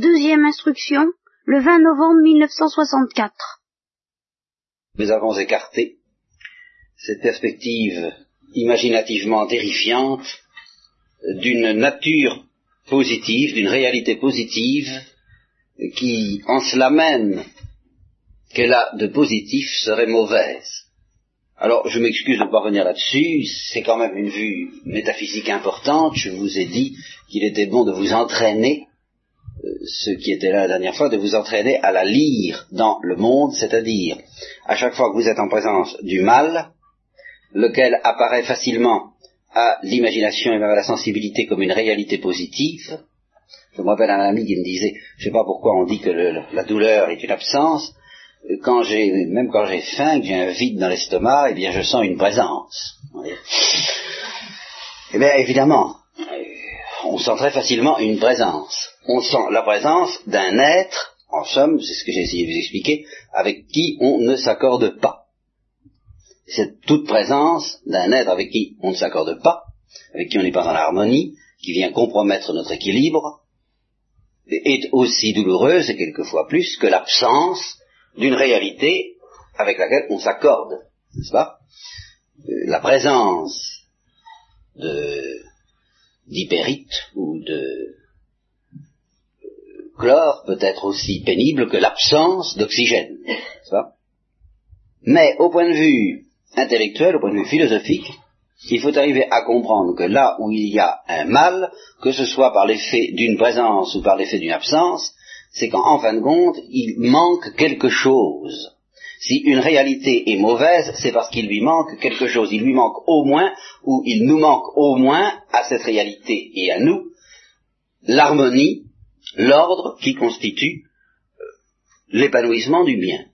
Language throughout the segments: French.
Deuxième instruction, le 20 novembre 1964. Nous avons écarté cette perspective imaginativement terrifiante d'une nature positive, d'une réalité positive qui, en cela même qu'elle a de positif, serait mauvaise. Alors, je m'excuse de ne pas revenir là-dessus, c'est quand même une vue métaphysique importante, je vous ai dit qu'il était bon de vous entraîner, euh, ce qui était là la dernière fois, de vous entraîner à la lire dans le monde, c'est-à-dire, à chaque fois que vous êtes en présence du mal, lequel apparaît facilement à l'imagination et à la sensibilité comme une réalité positive. Je me rappelle un ami qui me disait, je ne sais pas pourquoi on dit que la douleur est une absence, quand j'ai, même quand j'ai faim, que j'ai un vide dans l'estomac, eh bien je sens une présence. Eh bien évidemment, on sent très facilement une présence. On sent la présence d'un être, en somme, c'est ce que j'ai essayé de vous expliquer, avec qui on ne s'accorde pas cette toute présence d'un être avec qui on ne s'accorde pas, avec qui on n'est pas en harmonie, qui vient compromettre notre équilibre, est aussi douloureuse et quelquefois plus que l'absence d'une réalité avec laquelle on s'accorde, n'est-ce pas? Euh, La présence de d'hypérite ou de chlore peut être aussi pénible que l'absence d'oxygène, Mais au point de vue intellectuel, au point de vue philosophique, il faut arriver à comprendre que là où il y a un mal, que ce soit par l'effet d'une présence ou par l'effet d'une absence, c'est qu'en fin de compte, il manque quelque chose. Si une réalité est mauvaise, c'est parce qu'il lui manque quelque chose. Il lui manque au moins, ou il nous manque au moins, à cette réalité et à nous, l'harmonie, l'ordre qui constitue euh, l'épanouissement du bien.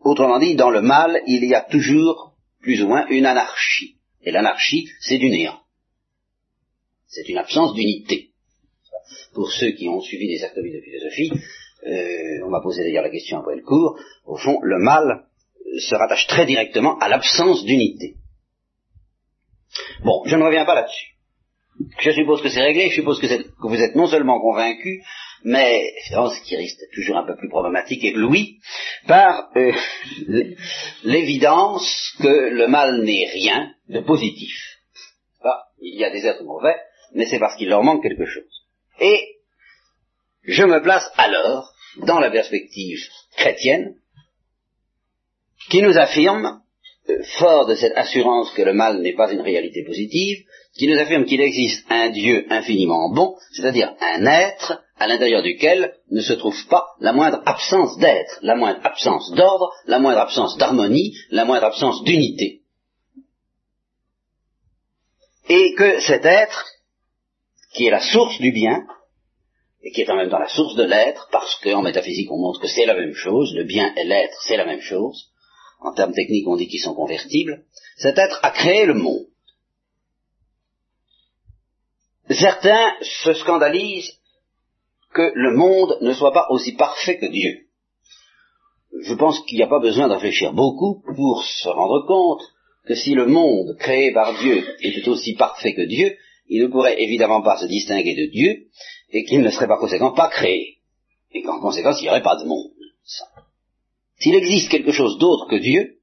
Autrement dit, dans le mal, il y a toujours plus ou moins une anarchie. Et l'anarchie, c'est du néant. C'est une absence d'unité. Pour ceux qui ont suivi des activités de philosophie, on m'a posé d'ailleurs la question après le cours, au fond, le mal se rattache très directement à l'absence d'unité. Bon, je ne reviens pas là-dessus. Je suppose que c'est réglé, je suppose que, que, vous êtes non seulement convaincu, mais ce qui risque toujours un peu plus problématique, ébloui par euh, l'évidence que le mal n'est rien de positif. il y a des êtres mauvais, mais c'est parce qu'il leur manque quelque chose. Et je me place alors dans la perspective chrétienne qui nous affirme, euh, fort de cette assurance que le mal n'est pas une réalité positive, qui nous affirme qu'il existe un Dieu infiniment bon, c'est-à-dire un être à l'intérieur duquel ne se trouve pas la moindre absence d'être, la moindre absence d'ordre, la moindre absence d'harmonie, la moindre absence d'unité. Et que cet être, qui est la source du bien, et qui est en même temps la source de l'être, parce qu'en métaphysique on montre que c'est la même chose, le bien et l'être c'est la même chose, en termes techniques on dit qu'ils sont convertibles, cet être a créé le monde. Certains se scandalisent que le monde ne soit pas aussi parfait que Dieu. Je pense qu'il n'y a pas besoin de réfléchir beaucoup pour se rendre compte que si le monde créé par Dieu était aussi parfait que Dieu, il ne pourrait évidemment pas se distinguer de Dieu et qu'il ne serait par conséquent pas créé. Et qu'en conséquence, il n'y aurait pas de monde. S'il existe quelque chose d'autre que Dieu,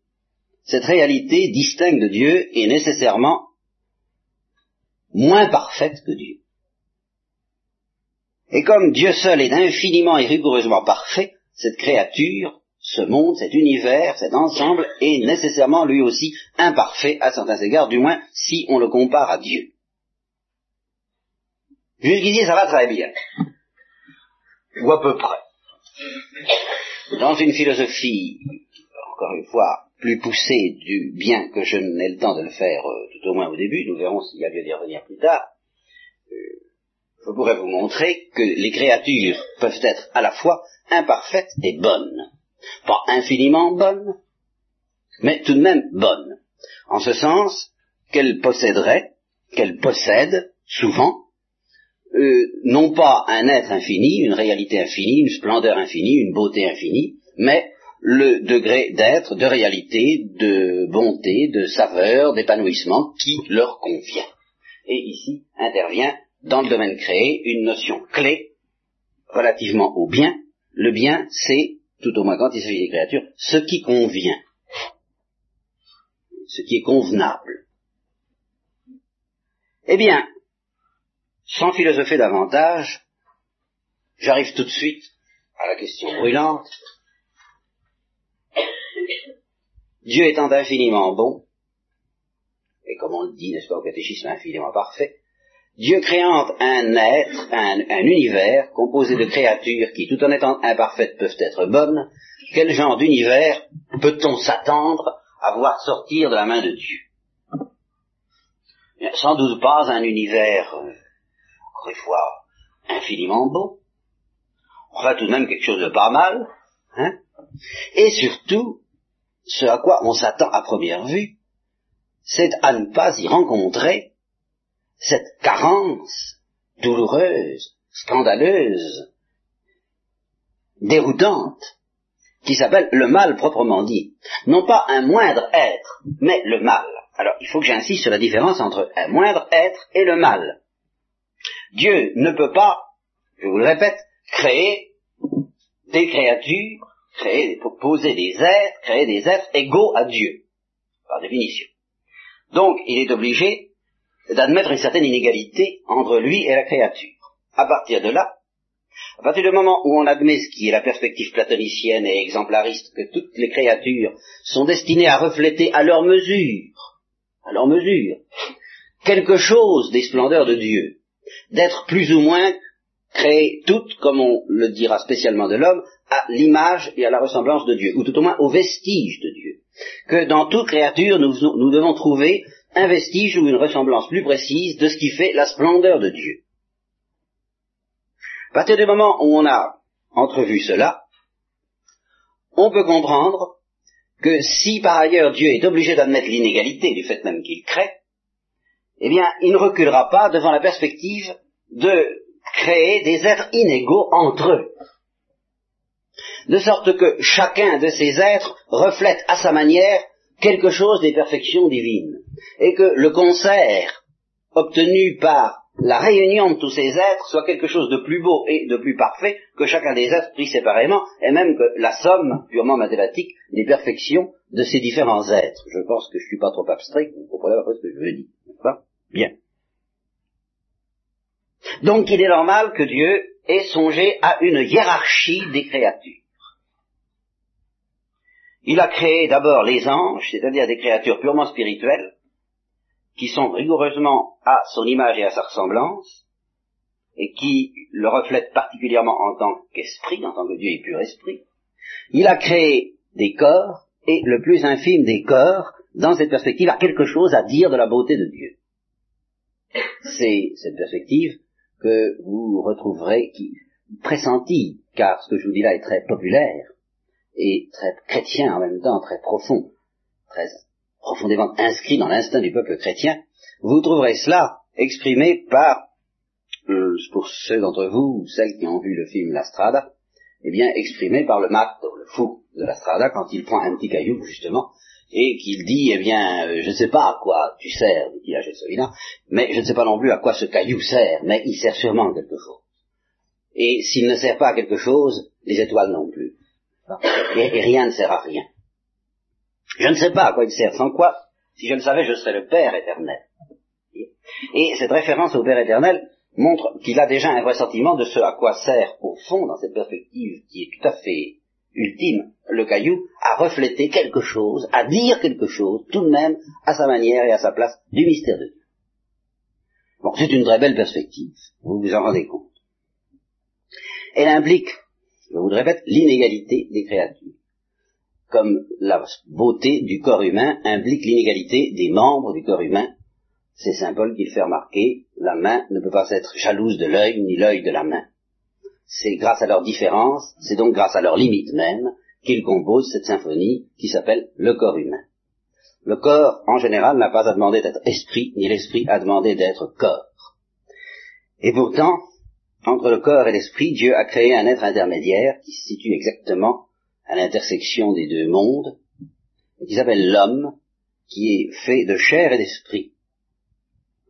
cette réalité distincte de Dieu est nécessairement moins parfaite que Dieu. Et comme Dieu seul est infiniment et rigoureusement parfait, cette créature, ce monde, cet univers, cet ensemble est nécessairement lui aussi imparfait à certains égards, du moins si on le compare à Dieu. Jusqu'ici, ça va très bien. Ou à peu près. Dans une philosophie, encore une fois, plus poussée du bien que je n'ai le temps de le faire euh, tout au moins au début, nous verrons s'il y a lieu d'y revenir plus tard, euh, je pourrais vous montrer que les créatures peuvent être à la fois imparfaites et bonnes. Pas infiniment bonnes, mais tout de même bonnes. En ce sens qu'elles posséderaient, qu'elles possèdent souvent, euh, non pas un être infini, une réalité infinie, une splendeur infinie, une beauté infinie, mais le degré d'être, de réalité, de bonté, de saveur, d'épanouissement qui leur convient. Et ici intervient dans le domaine créé une notion clé relativement au bien, le bien, c'est, tout au moins quand il s'agit des créatures, ce qui convient, ce qui est convenable. Eh bien, sans philosopher davantage, j'arrive tout de suite à la question brûlante. Dieu étant infiniment bon, et comme on le dit, n'est-ce pas, au catéchisme infiniment parfait, Dieu créant un être, un, un, univers composé de créatures qui, tout en étant imparfaites, peuvent être bonnes, quel genre d'univers peut-on s'attendre à voir sortir de la main de Dieu? Sans doute pas un univers, euh, infiniment beau. Tout de même quelque chose de pas mal. Hein Et surtout, ce à quoi on s'attend à première vue, c'est à ne pas y rencontrer cette carence douloureuse, scandaleuse, déroutante, qui s'appelle le mal proprement dit. Non pas un moindre être, mais le mal. Alors, il faut que j'insiste sur la différence entre un moindre être et le mal. Dieu ne peut pas, je vous le répète, créer des créatures, créer, poser des êtres, créer des êtres égaux à Dieu, par définition. Donc, il est obligé d'admettre une certaine inégalité entre lui et la créature. À partir de là, à partir du moment où on admet ce qui est la perspective platonicienne et exemplariste, que toutes les créatures sont destinées à refléter à leur mesure, à leur mesure, quelque chose des splendeurs de Dieu, d'être plus ou moins créées toutes, comme on le dira spécialement de l'homme, à l'image et à la ressemblance de Dieu, ou tout au moins au vestige de Dieu. Que dans toute créature, nous, nous devons trouver un vestige ou une ressemblance plus précise de ce qui fait la splendeur de Dieu. À partir du moment où on a entrevu cela, on peut comprendre que si par ailleurs Dieu est obligé d'admettre l'inégalité du fait même qu'il crée, eh bien, il ne reculera pas devant la perspective de créer des êtres inégaux entre eux. De sorte que chacun de ces êtres reflète à sa manière quelque chose des perfections divines, et que le concert obtenu par la réunion de tous ces êtres soit quelque chose de plus beau et de plus parfait que chacun des êtres pris séparément, et même que la somme purement mathématique des perfections de ces différents êtres. Je pense que je ne suis pas trop abstrait, vous comprenez pas ce que je veux dire. Bien. Donc il est normal que Dieu ait songé à une hiérarchie des créatures. Il a créé d'abord les anges, c'est-à-dire des créatures purement spirituelles, qui sont rigoureusement à son image et à sa ressemblance, et qui le reflètent particulièrement en tant qu'esprit, en tant que Dieu est pur esprit. Il a créé des corps, et le plus infime des corps, dans cette perspective, a quelque chose à dire de la beauté de Dieu. C'est cette perspective que vous retrouverez, qui pressentie, car ce que je vous dis là est très populaire, et très chrétien en même temps, très profond, très profondément inscrit dans l'instinct du peuple chrétien, vous trouverez cela exprimé par, euh, pour ceux d'entre vous, ou celles qui ont vu le film La Strada, eh bien exprimé par le matto, le fou de La Strada, quand il prend un petit caillou, justement, et qu'il dit, eh bien, euh, je ne sais pas à quoi tu sers, dit-il à Gessovina, mais je ne sais pas non plus à quoi ce caillou sert, mais il sert sûrement à quelque chose. Et s'il ne sert pas à quelque chose, les étoiles non plus. Et, rien ne sert à rien. Je ne sais pas à quoi il sert, sans quoi, si je le savais, je serais le Père éternel. Et cette référence au Père éternel montre qu'il a déjà un vrai sentiment de ce à quoi sert, au fond, dans cette perspective qui est tout à fait ultime, le caillou, à refléter quelque chose, à dire quelque chose, tout de même, à sa manière et à sa place, du mystère de Dieu. Bon, c'est une très belle perspective, vous vous en rendez compte. Elle implique je vous le répète, l'inégalité des créatures. Comme la beauté du corps humain implique l'inégalité des membres du corps humain, c'est Saint Paul qui le fait remarquer, la main ne peut pas être jalouse de l'œil, ni l'œil de la main. C'est grâce à leur différence, c'est donc grâce à leur limite même, qu'ils composent cette symphonie qui s'appelle le corps humain. Le corps, en général, n'a pas à demander d'être esprit, ni l'esprit à demander d'être corps. Et pourtant, entre le corps et l'esprit, Dieu a créé un être intermédiaire qui se situe exactement à l'intersection des deux mondes, qui s'appelle l'homme, qui est fait de chair et d'esprit,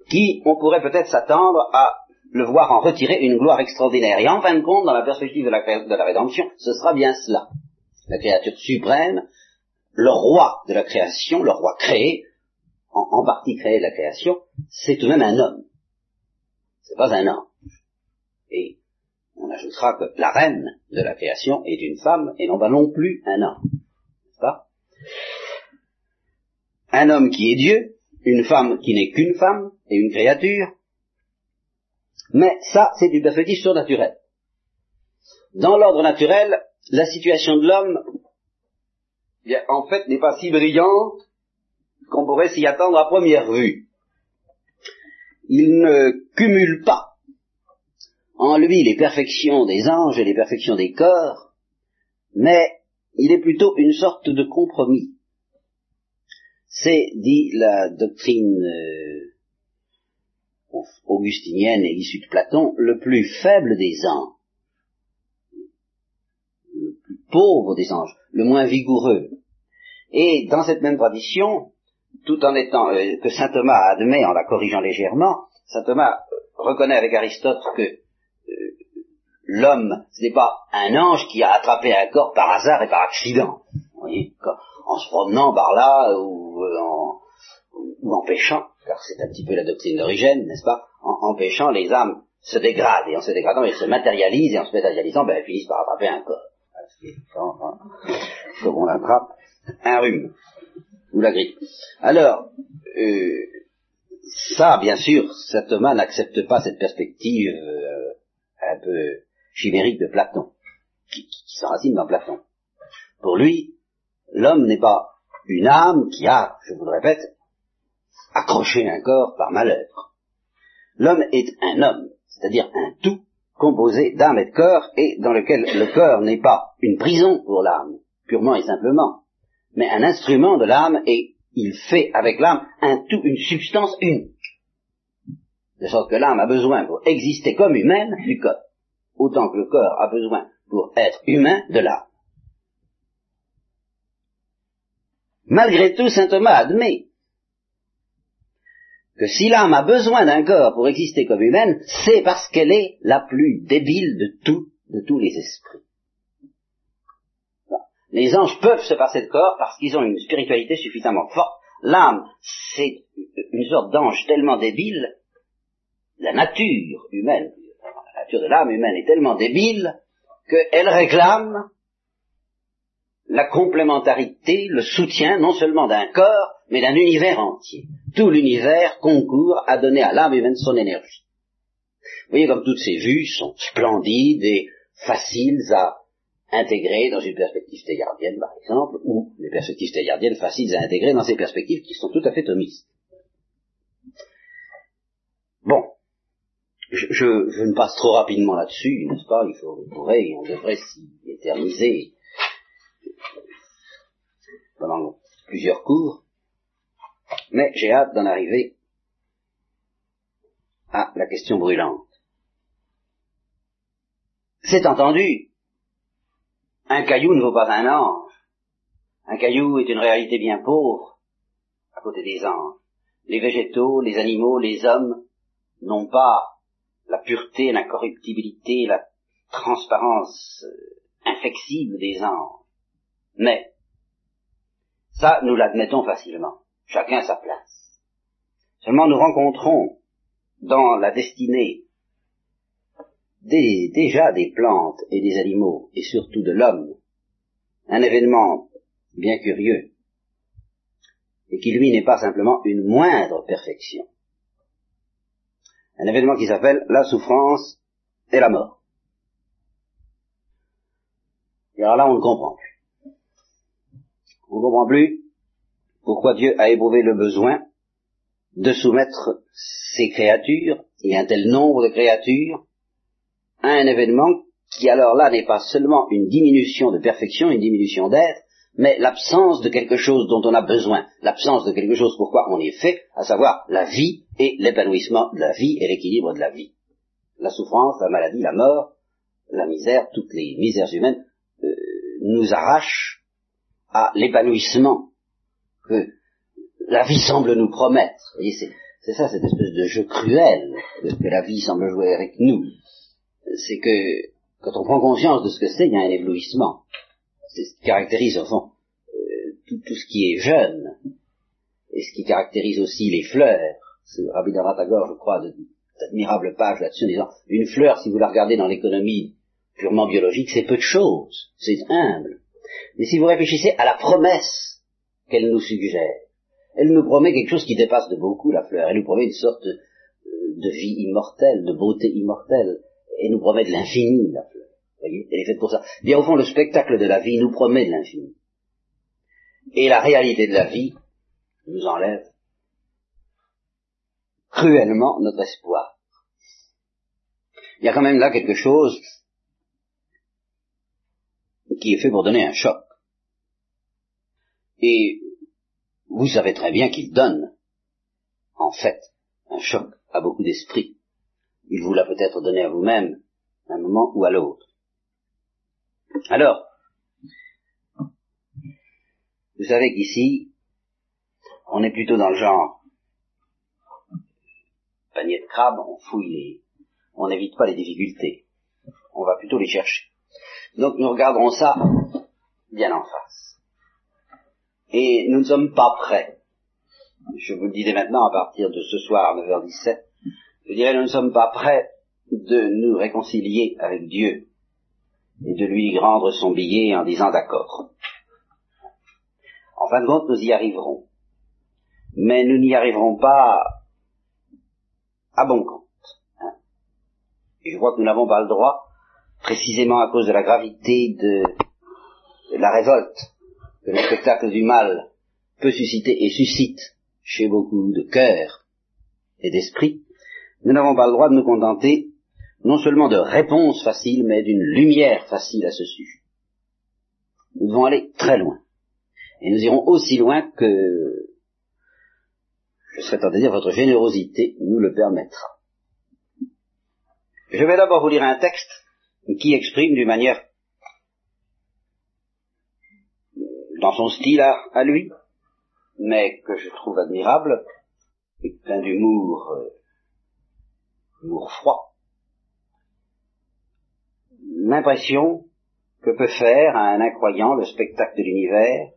qui, on pourrait peut-être s'attendre à le voir en retirer une gloire extraordinaire. Et en fin de compte, dans la perspective de la, de la rédemption, ce sera bien cela. La créature suprême, le roi de la création, le roi créé, en, partie créé de la création, c'est tout de même un homme. C'est pas un ange. Et on ajoutera que la reine de la création est une femme et non pas non plus un homme. N'est-ce pas? Un homme qui est Dieu, une femme qui n'est qu'une femme et une créature, mais ça, c'est une perspective surnaturelle. Dans l'ordre naturel, la situation de l'homme, en fait, n'est pas si brillante qu'on pourrait s'y attendre à première vue. Il ne cumule pas en lui les perfections des anges et les perfections des corps, mais il est plutôt une sorte de compromis. C'est, dit la doctrine euh, augustinienne et issue de Platon, le plus faible des anges, le plus pauvre des anges, le moins vigoureux. Et dans cette même tradition, tout en étant euh, que saint Thomas admet en la corrigeant légèrement, saint Thomas reconnaît avec Aristote que euh, l'homme, ce n'est pas un ange qui a attrapé un corps par hasard et par accident. Vous voyez, en se promenant par là ou euh, en, péchant, c'est un petit peu la doctrine d'origine, n'est-ce pas en, péchant, les âmes se dégradent, et en se dégradant, elles se matérialisent, et en se matérialisant, ben, elles finissent par attraper un corps. Comme on attrape un rhume, ou la grippe. Alors, euh, ça, bien sûr, saint Thomas n'accepte pas cette perspective euh, un peu chimérique de Platon, qui, qui s'enracine dans Platon. Pour lui, l'homme n'est pas une âme qui a, je vous le répète, accroché un corps par malheur. L'homme est un homme, c'est-à-dire un tout composé d'âme et de corps, et dans lequel le corps n'est pas une prison pour l'âme, purement et simplement, mais un instrument de l'âme, et il fait avec l'âme un tout, une substance unique. De sorte que l'âme a besoin pour exister comme humaine du corps, autant que le corps a besoin pour être humain de l'âme. Malgré tout, saint Thomas admet que si l'âme a besoin d'un corps pour exister comme humaine, c'est parce qu'elle est la plus débile de tout, de tous les esprits. Les anges peuvent se passer de corps parce qu'ils ont une spiritualité suffisamment forte. L'âme, c'est une sorte d'ange tellement débile, la nature humaine, la nature de l'âme humaine est tellement débile qu'elle réclame la complémentarité, le soutien non seulement d'un corps, mais d'un univers entier. Tout l'univers concourt à donner à l'âme humaine son énergie. Vous voyez comme toutes ces vues sont splendides et faciles à intégrer dans une perspective théardienne, par exemple, ou les perspectives théardiennes faciles à intégrer dans ces perspectives qui sont tout à fait thomistes. Bon, je, je, ne passe trop rapidement là-dessus, n'est-ce pas? Il faut, pourrait, on devrait s'y éterniser pendant plusieurs cours, mais j'ai hâte d'en arriver à la question brûlante. C'est entendu, un caillou ne vaut pas un ange. Un caillou est une réalité bien pauvre à côté des anges. Les végétaux, les animaux, les hommes n'ont pas la pureté, l'incorruptibilité, la transparence euh, inflexible des anges. Mais ça, nous l'admettons facilement. Chacun sa place. Seulement nous rencontrons dans la destinée déjà des plantes et des animaux, et surtout de l'homme, un événement bien curieux, et qui lui n'est pas simplement une moindre perfection. Un événement qui s'appelle la souffrance et la mort. Et alors là, on ne comprend plus. On ne comprend plus pourquoi Dieu a éprouvé le besoin de soumettre ses créatures, et un tel nombre de créatures, à un événement qui alors là n'est pas seulement une diminution de perfection, une diminution d'être, mais l'absence de quelque chose dont on a besoin, l'absence de quelque chose pourquoi on est fait, à savoir la vie et l'épanouissement de la vie et l'équilibre de la vie. La souffrance, la maladie, la mort, la misère, toutes les misères humaines euh, nous arrachent à l'épanouissement que la vie semble nous promettre. C'est ça cette espèce de jeu cruel que, la vie semble jouer avec nous. C'est que quand on prend conscience de ce que c'est, il y a un éblouissement. C'est ce qui caractérise au fond euh, tout, ce qui est jeune et ce qui caractérise aussi les fleurs. Rabbi Tagore, je crois, d'admirables pages là-dessus en disant une fleur, si vous la regardez dans l'économie purement biologique, c'est peu de choses, c'est humble. Mais si vous réfléchissez à la promesse qu'elle nous suggère, elle nous promet quelque chose qui dépasse de beaucoup la fleur. Elle nous promet une sorte euh, de vie immortelle, de beauté immortelle. Elle nous promet de l'infini, la fleur. Vous voyez? Elle est faite pour ça. Bien au fond, le spectacle de la vie nous promet de l'infini. Et la réalité de la vie nous enlève cruellement notre espoir. Il y a quand même là quelque chose qui est fait pour donner un choc. Et vous savez très bien qu'il donne, en fait, un choc à beaucoup d'esprits. Il vous l'a peut-être donné à vous-même, à un moment ou à l'autre. Alors, vous savez qu'ici, on est plutôt dans le genre panier de crabe, on fouille les, on n'évite pas les difficultés. On va plutôt les chercher. Donc nous regarderons ça bien en face. Et nous ne sommes pas prêts. Je vous le dis dès maintenant à partir de ce soir à 9h17. Je dirais nous ne sommes pas prêts de nous réconcilier avec Dieu et de lui rendre son billet en disant d'accord. En fin de compte, nous y arriverons. Mais nous n'y arriverons pas à bon compte. Hein. Et je crois que nous n'avons pas le droit, précisément à cause de la gravité de la révolte que le spectacle du mal peut susciter et suscite chez beaucoup de cœurs et d'esprits, nous n'avons pas le droit de nous contenter non seulement de réponses faciles, mais d'une lumière facile à ce sujet. Nous devons aller très loin. Et nous irons aussi loin que, je serais tenté de dire, votre générosité nous le permettra. Je vais d'abord vous lire un texte qui exprime d'une manière dans son style à, lui, mais que je trouve admirable, et plein d'humour, euh, froid, l'impression que peut faire à un incroyant le spectacle de l'univers,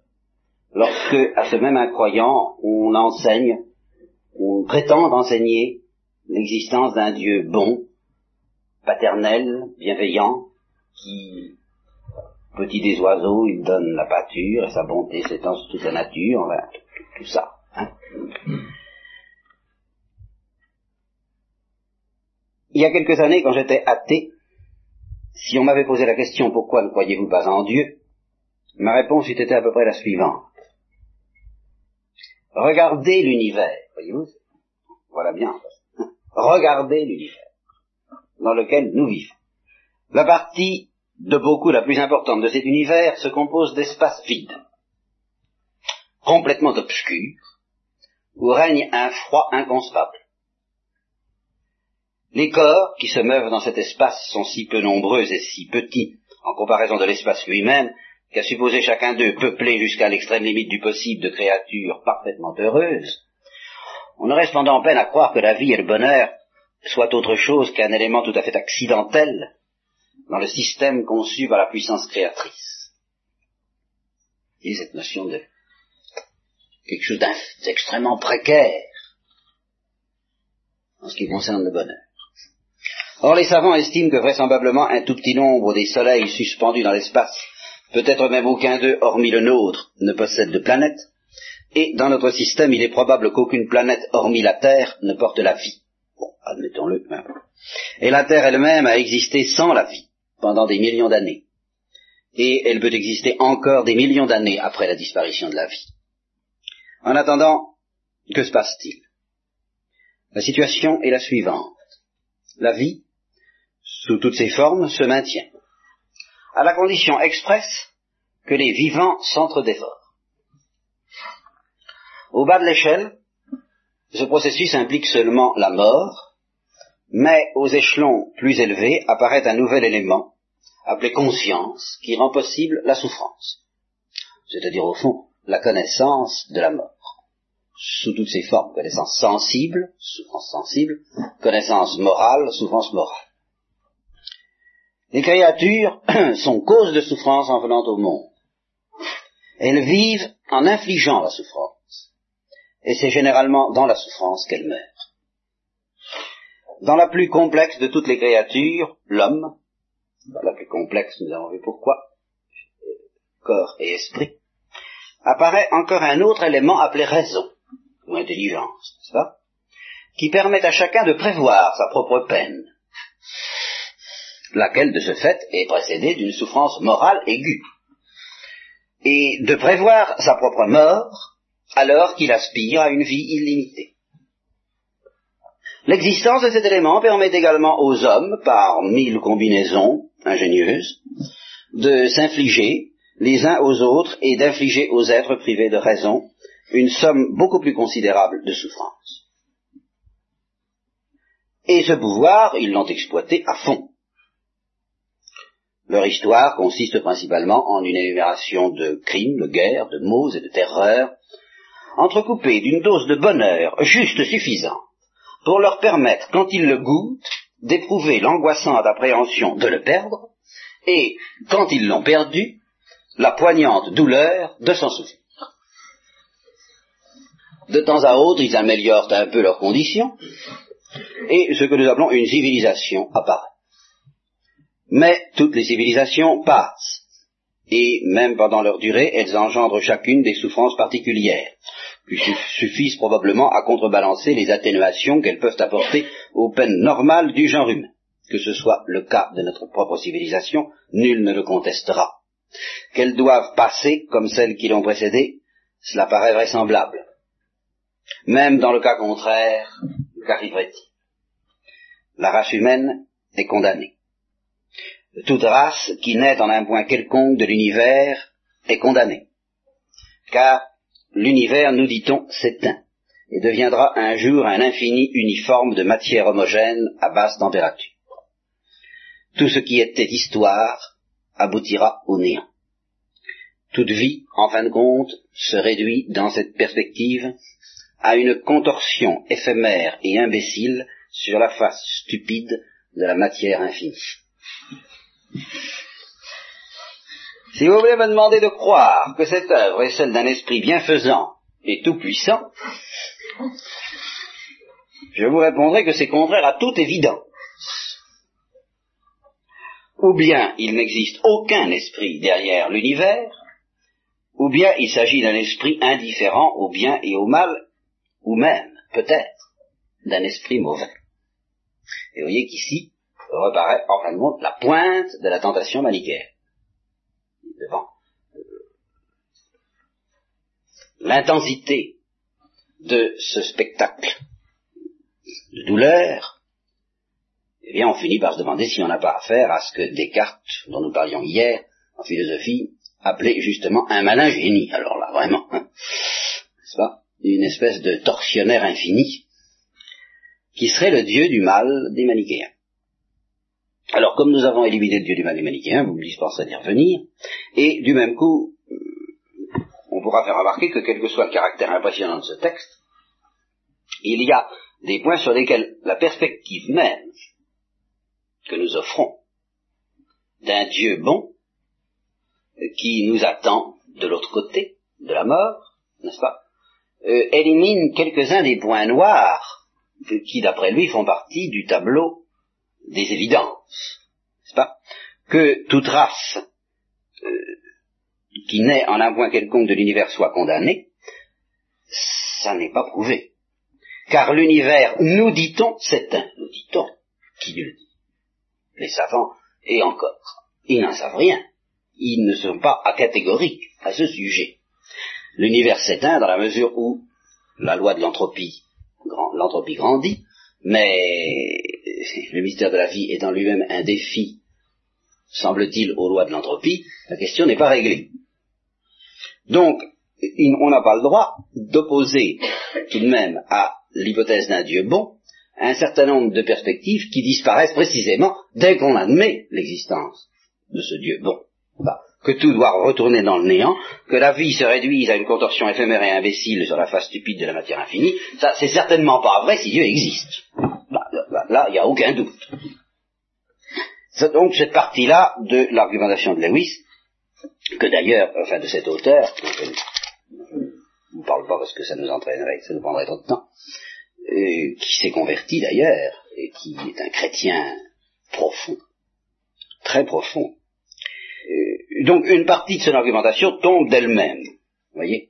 lorsque à ce même incroyant on enseigne, on prétend enseigner l'existence d'un Dieu bon, paternel, bienveillant, qui petit des oiseaux, il donne la pâture et sa bonté s'étend sur toute la nature, enfin, tout, ça. Hein. Il y a quelques années, quand j'étais athée, si on m'avait posé la question pourquoi ne croyez-vous pas en Dieu, ma réponse eût été à peu près la suivante. Regardez l'univers, voyez-vous, voilà bien, regardez l'univers dans lequel nous vivons. La partie de beaucoup la plus importante de cet univers se compose d'espaces vides, complètement obscurs, où règne un froid inconcevable. Les corps qui se meuvent dans cet espace sont si peu nombreux et si petits en comparaison de l'espace lui-même qu'à supposer chacun d'eux peuplé jusqu'à l'extrême limite du possible de créatures parfaitement heureuses, on aurait cependant peine à croire que la vie et le bonheur soient autre chose qu'un élément tout à fait accidentel dans le système conçu par la puissance créatrice. Et cette notion de quelque chose d'extrêmement précaire en ce qui concerne le bonheur. Or, les savants estiment que vraisemblablement un tout petit nombre des soleils suspendus dans l'espace, peut-être même aucun d'eux, hormis le nôtre, ne possède de planète, et dans notre système, il est probable qu'aucune planète, hormis la Terre, ne porte la vie. Bon, admettons-le. Hein. Et la Terre elle-même a existé sans la vie pendant des millions d'années. Et elle peut exister encore des millions d'années après la disparition de la vie. En attendant, que se passe-t-il? La situation est la suivante. La vie, sous toutes ses formes, se maintient, à la condition expresse que les vivants s'entre-dévorent. Au bas de l'échelle, ce processus implique seulement la mort, mais aux échelons plus élevés apparaît un nouvel élément appelé conscience, qui rend possible la souffrance, c'est-à-dire au fond la connaissance de la mort. sous toutes ses formes, connaissance sensible, souffrance sensible, connaissance morale, souffrance morale. Les créatures sont cause de souffrance en venant au monde. Elles vivent en infligeant la souffrance. Et c'est généralement dans la souffrance qu'elles meurent. Dans la plus complexe de toutes les créatures, l'homme, la plus complexe, nous avons vu. Pourquoi, corps et esprit, apparaît encore un autre élément appelé raison, ou intelligence, n'est-ce pas? Qui permet à chacun de prévoir sa propre peine, laquelle de ce fait est précédée d'une souffrance morale aiguë, et de prévoir sa propre mort alors qu'il aspire à une vie illimitée. L'existence de cet élément permet également aux hommes, par mille combinaisons ingénieuses, de s'infliger les uns aux autres et d'infliger aux êtres privés de raison une somme beaucoup plus considérable de souffrance. Et ce pouvoir, ils l'ont exploité à fond. Leur histoire consiste principalement en une énumération de crimes, de guerres, de maux et de terreurs, entrecoupés d'une dose de bonheur juste suffisante pour leur permettre, quand ils le goûtent, d'éprouver l'angoissante appréhension de le perdre, et, quand ils l'ont perdu, la poignante douleur de s'en souvenir. De temps à autre, ils améliorent un peu leurs conditions, et ce que nous appelons une civilisation apparaît. Mais toutes les civilisations passent, et même pendant leur durée, elles engendrent chacune des souffrances particulières, qui suffisent probablement à contrebalancer les atténuations qu'elles peuvent apporter aux peines normales du genre humain. Que ce soit le cas de notre propre civilisation, nul ne le contestera. Qu'elles doivent passer comme celles qui l'ont précédée, cela paraît vraisemblable. Même dans le cas contraire, qu'arriverait-il La race humaine est condamnée. Toute race qui naît en un point quelconque de l'univers est condamnée. Car l'univers, nous dit-on, s'éteint et deviendra un jour un infini uniforme de matière homogène à basse température. Tout ce qui était histoire aboutira au néant. Toute vie, en fin de compte, se réduit dans cette perspective à une contorsion éphémère et imbécile sur la face stupide de la matière infinie. Si vous voulez me demander de croire que cette œuvre est celle d'un esprit bienfaisant et tout-puissant, je vous répondrai que c'est contraire à toute évidence. Ou bien il n'existe aucun esprit derrière l'univers, ou bien il s'agit d'un esprit indifférent au bien et au mal, ou même, peut-être, d'un esprit mauvais. Et vous voyez qu'ici, reparaît en fin de compte la pointe de la tentation manichéenne. Devant euh, l'intensité de ce spectacle de douleur, eh bien on finit par se demander si on n'a pas affaire à ce que Descartes, dont nous parlions hier en philosophie, appelait justement un malin génie. Alors là, vraiment, hein, n'est-ce pas? Une espèce de tortionnaire infini qui serait le dieu du mal des manichéens. Alors, comme nous avons éliminé le dieu du mal des manichéens, vous me dispenserez d'y revenir, et du même coup, pourra faire remarquer que quel que soit le caractère impressionnant de ce texte, il y a des points sur lesquels la perspective même que nous offrons d'un Dieu bon, euh, qui nous attend de l'autre côté de la mort, n'est-ce pas, euh, élimine quelques-uns des points noirs qui, d'après lui, font partie du tableau des évidences, n'est-ce pas Que toute race euh, qui naît en un point quelconque de l'univers soit condamnée, ça n'est pas prouvé. Car l'univers, nous dit-on, un, nous dit-on, qui le dit Les savants, et encore, ils n'en savent rien. Ils ne sont pas catégoriques à ce sujet. L'univers s'éteint dans la mesure où la loi de l'entropie, l'entropie grandit, mais le mystère de la vie étant lui-même un défi, semble-t-il, aux lois de l'entropie, la question n'est pas réglée. Donc, on n'a pas le droit d'opposer tout de même à l'hypothèse d'un Dieu bon un certain nombre de perspectives qui disparaissent précisément dès qu'on admet l'existence de ce Dieu bon. que tout doit retourner dans le néant, que la vie se réduise à une contorsion éphémère et imbécile sur la face stupide de la matière infinie, ça c'est certainement pas vrai si Dieu existe. Là, il n'y a aucun doute. Donc cette partie-là de l'argumentation de Lewis, que d'ailleurs, enfin de cet auteur, je ne parle pas parce que ça nous entraînerait, ça nous prendrait trop de temps, euh, qui s'est converti d'ailleurs, et qui est un chrétien profond, très profond. Euh, donc une partie de son argumentation tombe d'elle-même, voyez.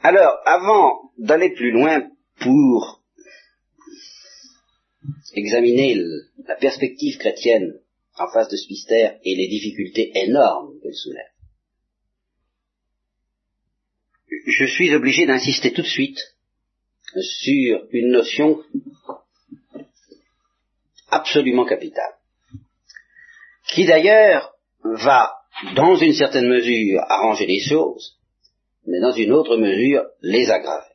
Alors, avant d'aller plus loin pour examiner la perspective chrétienne en face de ce mystère et les difficultés énormes qu'elle soulève, je suis obligé d'insister tout de suite sur une notion absolument capitale, qui d'ailleurs va, dans une certaine mesure, arranger les choses, mais dans une autre mesure, les aggraver.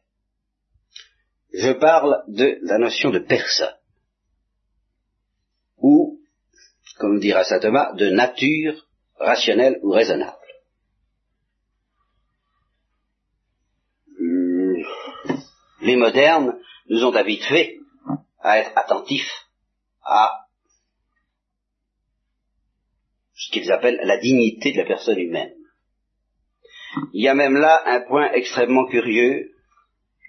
Je parle de la notion de personne, ou, comme dira saint Thomas, de nature rationnelle ou raisonnable. les modernes nous ont habitués à être attentifs à ce qu'ils appellent la dignité de la personne humaine. Il y a même là un point extrêmement curieux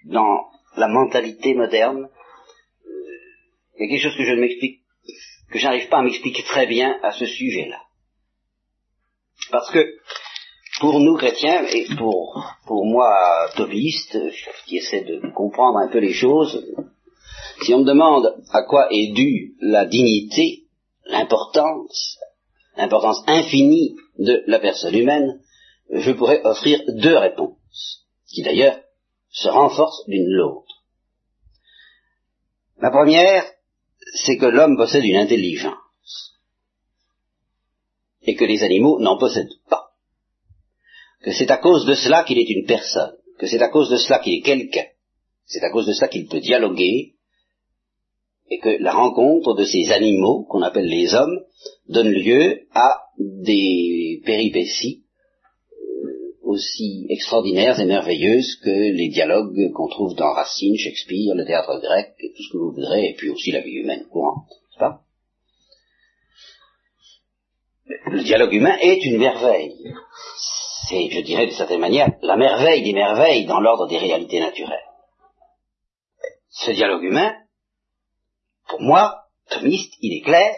dans la mentalité moderne. Il y a quelque chose que je ne m'explique, que je n'arrive pas à m'expliquer très bien à ce sujet-là. Parce que pour nous chrétiens et pour, pour moi tobiste, qui essaie de comprendre un peu les choses, si on me demande à quoi est due la dignité, l'importance, l'importance infinie de la personne humaine, je pourrais offrir deux réponses, qui d'ailleurs se renforcent l'une l'autre. La première, c'est que l'homme possède une intelligence, et que les animaux n'en possèdent pas. Que c'est à cause de cela qu'il est une personne, que c'est à cause de cela qu'il est quelqu'un, c'est à cause de cela qu'il peut dialoguer, et que la rencontre de ces animaux, qu'on appelle les hommes, donne lieu à des péripéties aussi extraordinaires et merveilleuses que les dialogues qu'on trouve dans Racine, Shakespeare, le théâtre grec, tout ce que vous voudrez, et puis aussi la vie humaine courante, n'est-ce pas? Le dialogue humain est une merveille c'est, je dirais de certaine manière, la merveille des merveilles dans l'ordre des réalités naturelles. Ce dialogue humain, pour moi, thomiste, il est clair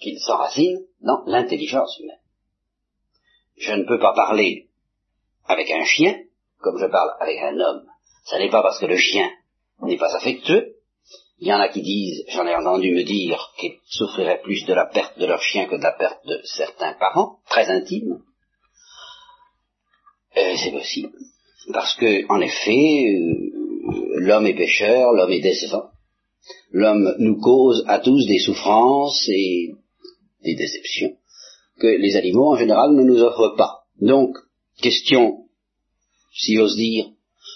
qu'il s'enracine dans l'intelligence humaine. Je ne peux pas parler avec un chien comme je parle avec un homme. Ce n'est pas parce que le chien n'est pas affectueux. Il y en a qui disent, j'en ai entendu me dire, qu'ils souffriraient plus de la perte de leur chien que de la perte de certains parents, très intimes. Euh, c'est possible. Parce que, en effet, euh, l'homme est pécheur, l'homme est décevant. L'homme nous cause à tous des souffrances et des déceptions que les animaux en général ne nous offrent pas. Donc, question, si j'ose dire,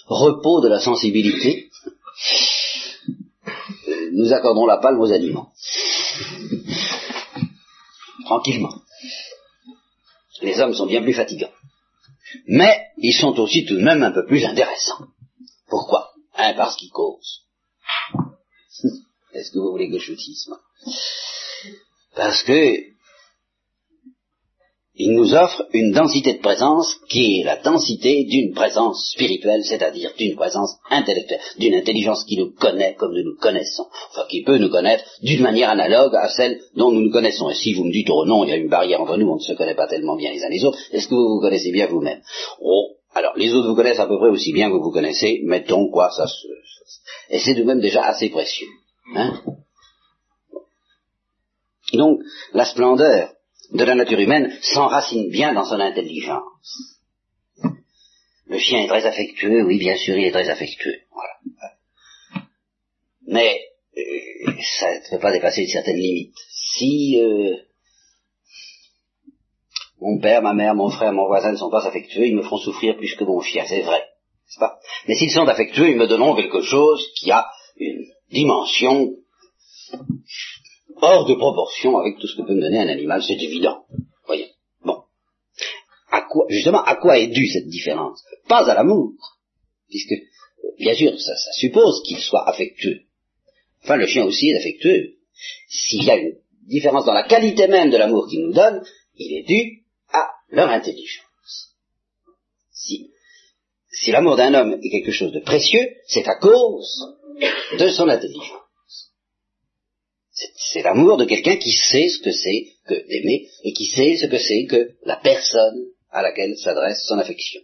repos de la sensibilité, euh, nous accordons la palme aux animaux. Tranquillement. Les hommes sont bien plus fatigants mais ils sont aussi tout de même un peu plus intéressants. Pourquoi? Un, parce qu'ils causent. Est-ce que vous voulez que je dise? Parce que il nous offre une densité de présence qui est la densité d'une présence spirituelle, c'est-à-dire d'une présence intellectuelle, d'une intelligence qui nous connaît comme nous nous connaissons, enfin qui peut nous connaître d'une manière analogue à celle dont nous nous connaissons. Et si vous me dites, oh non, il y a une barrière entre nous, on ne se connaît pas tellement bien les uns les autres, est-ce que vous vous connaissez bien vous-même? Oh, alors les autres vous connaissent à peu près aussi bien que vous connaissez, mettons quoi, ça se... Et c'est de même déjà assez précieux. Hein? Donc, la splendeur de la nature humaine s'enracine bien dans son intelligence. Le chien est très affectueux, oui, bien sûr, il est très affectueux. Mais euh, ça ne peut pas dépasser une certaine limite. Si euh, mon père, ma mère, mon frère, mon voisin ne sont pas affectueux, ils me feront souffrir plus que mon chien, c'est vrai. Pas? Mais s'ils sont affectueux, ils me donneront quelque chose qui a une dimension hors de proportion avec tout ce que peut me donner un animal, c'est évident. Voyez. quoi, justement, à quoi est due cette différence? Pas à l'amour, puisque, bien sûr, ça, ça suppose qu'il soit affectueux. Enfin, le chien aussi est affectueux. S'il y a une différence dans la qualité même de l'amour qu'il nous donne, il est dû à leur intelligence. Si, si l'amour d'un homme est quelque chose de précieux, c'est à cause de son intelligence. C'est l'amour de quelqu'un qui sait ce que c'est que d'aimer et qui sait ce que c'est que la personne à laquelle s'adresse son affection.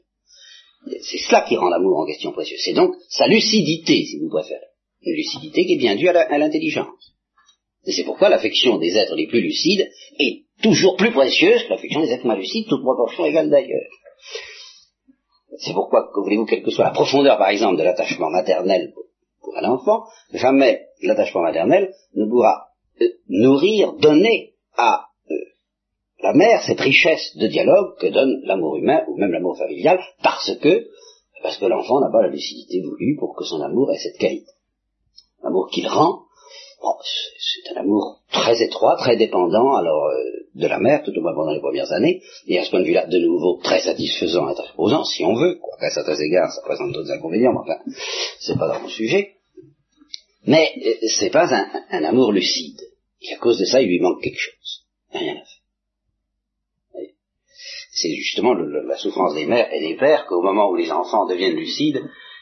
C'est cela qui rend l'amour en question précieux. C'est donc sa lucidité, si vous préférez. Une lucidité qui est bien due à l'intelligence. Et c'est pourquoi l'affection des êtres les plus lucides est toujours plus précieuse que l'affection des êtres moins lucides, toute proportion égale d'ailleurs. C'est pourquoi, que voulez-vous, quelle que soit la profondeur, par exemple, de l'attachement maternel pour un enfant, jamais l'attachement maternel ne pourra nourrir, donner à euh, la mère cette richesse de dialogue que donne l'amour humain ou même l'amour familial, parce que parce que l'enfant n'a pas la lucidité voulue pour que son amour ait cette qualité. L'amour qu'il rend, c'est un amour très étroit, très dépendant, alors euh, de la mère, tout au moins pendant les premières années, et à ce point de vue-là, de nouveau, très satisfaisant et très reposant, si on veut, quoi, à certains égards, ça présente d'autres inconvénients, mais enfin, c'est pas dans mon sujet. Mais euh, c'est pas un, amour lucide. Et à cause de ça, il lui manque quelque chose. Rien à faire. C'est justement la souffrance des mères et des pères qu'au moment où les enfants deviennent lucides,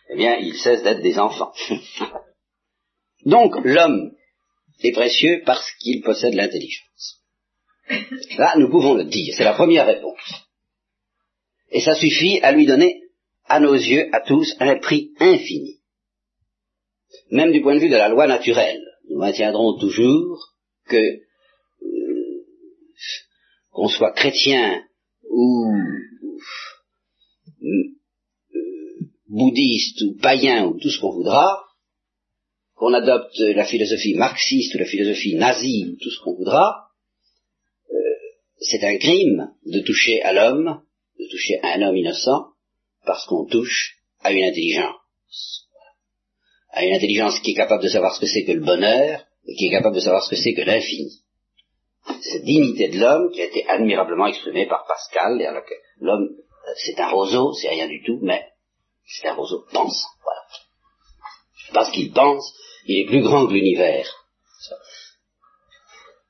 eh bien, ils cessent d'être des enfants. Donc, l'homme est précieux parce qu'il possède l'intelligence. Là, nous pouvons le dire, c'est la première réponse. Et ça suffit à lui donner, à nos yeux, à tous, un prix infini. Même du point de vue de la loi naturelle, nous maintiendrons toujours que euh, qu'on soit chrétien ou euh, bouddhiste ou païen ou tout ce qu'on voudra, qu'on adopte la philosophie marxiste ou la philosophie nazie ou tout ce qu'on voudra, euh, c'est un crime de toucher à l'homme, de toucher à un homme innocent, parce qu'on touche à une intelligence. À une intelligence qui est capable de savoir ce que c'est que le bonheur, et qui est capable de savoir ce que c'est que l'infini. Cette dignité de l'homme qui a été admirablement exprimée par Pascal, l'homme, c'est un roseau, c'est rien du tout, mais c'est un roseau pensant, voilà. Parce qu'il pense, il est plus grand que l'univers.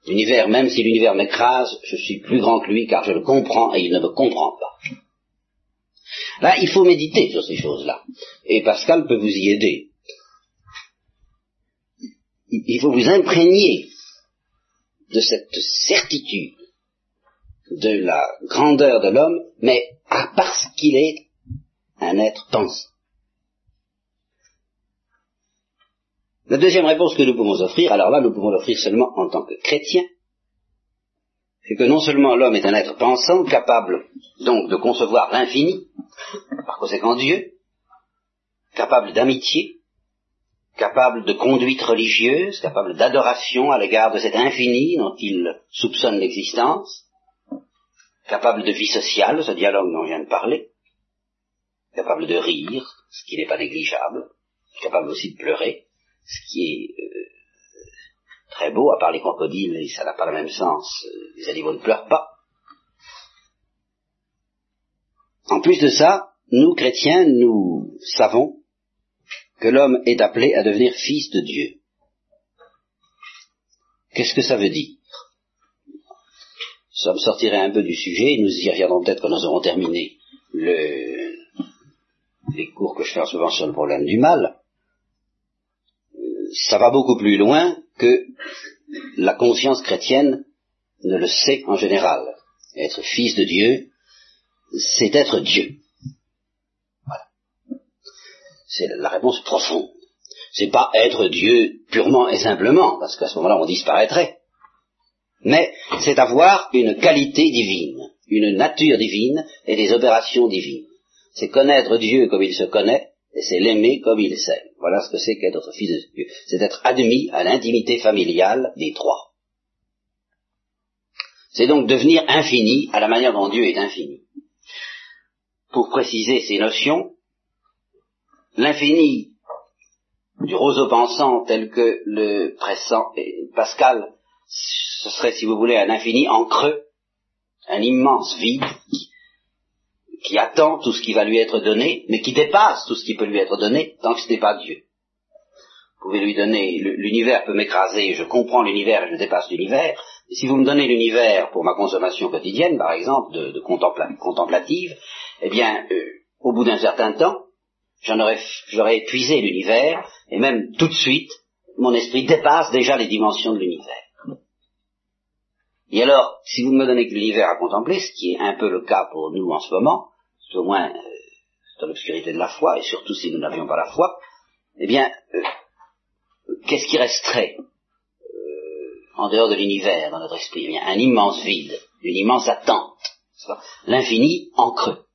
L'univers, même si l'univers m'écrase, je suis plus grand que lui car je le comprends et il ne me comprend pas. Là, il faut méditer sur ces choses-là. Et Pascal peut vous y aider. Il faut vous imprégner de cette certitude de la grandeur de l'homme, mais parce qu'il est un être pensant. La deuxième réponse que nous pouvons offrir, alors là, nous pouvons l'offrir seulement en tant que chrétien, c'est que non seulement l'homme est un être pensant, capable donc de concevoir l'infini, par conséquent Dieu, capable d'amitié, capable de conduite religieuse, capable d'adoration à l'égard de cet infini dont il soupçonne l'existence, capable de vie sociale, ce dialogue dont on vient de parler, capable de rire, ce qui n'est pas négligeable, capable aussi de pleurer, ce qui est euh, très beau, à part les crocodiles, et ça n'a pas le même sens, euh, les animaux ne pleurent pas. En plus de ça, nous, chrétiens, nous savons que l'homme est appelé à devenir fils de Dieu. Qu'est-ce que ça veut dire? Ça me sortirait un peu du sujet, nous y reviendrons peut-être quand nous aurons terminé le, les cours que je fais souvent sur le problème du mal ça va beaucoup plus loin que la conscience chrétienne ne le sait en général. Être fils de Dieu, c'est être Dieu. C'est la réponse profonde. C'est pas être Dieu purement et simplement, parce qu'à ce moment-là on disparaîtrait. Mais c'est avoir une qualité divine, une nature divine et des opérations divines. C'est connaître Dieu comme il se connaît, et c'est l'aimer comme il s'aime. Voilà ce que c'est qu'être fils de Dieu. C'est être admis à l'intimité familiale des trois. C'est donc devenir infini à la manière dont Dieu est infini. Pour préciser ces notions, l'infini du roseau pensant tel que le pressant Pascal, ce serait, si vous voulez, un infini en creux, un immense vide qui attend tout ce qui va lui être donné, mais qui dépasse tout ce qui peut lui être donné tant que ce n'est pas Dieu. Vous pouvez lui donner, l'univers peut m'écraser, je comprends l'univers et je dépasse l'univers. Si vous me donnez l'univers pour ma consommation quotidienne, par exemple, de, de contemplative, eh bien, euh, au bout d'un certain temps, j'en aurais, j'aurais épuisé l'univers, et même tout de suite, mon esprit dépasse déjà les dimensions de l'univers. Et alors, si vous ne me donnez que l'univers à contempler, ce qui est un peu le cas pour nous en ce moment, au moins euh, dans l'obscurité de la foi, et surtout si nous n'avions pas la foi, eh bien, euh, qu'est-ce qui resterait euh, en dehors de l'univers dans notre esprit? Eh bien, Un immense vide, une immense attente, l'infini en creux.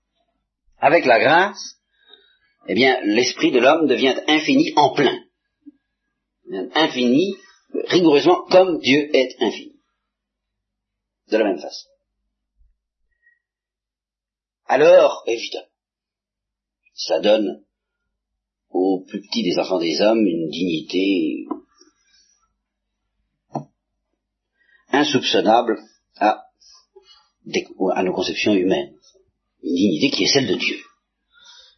Avec la grâce, eh bien, l'esprit de l'homme devient infini en plein. Infini, rigoureusement comme Dieu est infini de la même façon. Alors, évidemment, ça donne aux plus petits des enfants des hommes une dignité insoupçonnable à nos conceptions humaines. Une dignité qui est celle de Dieu.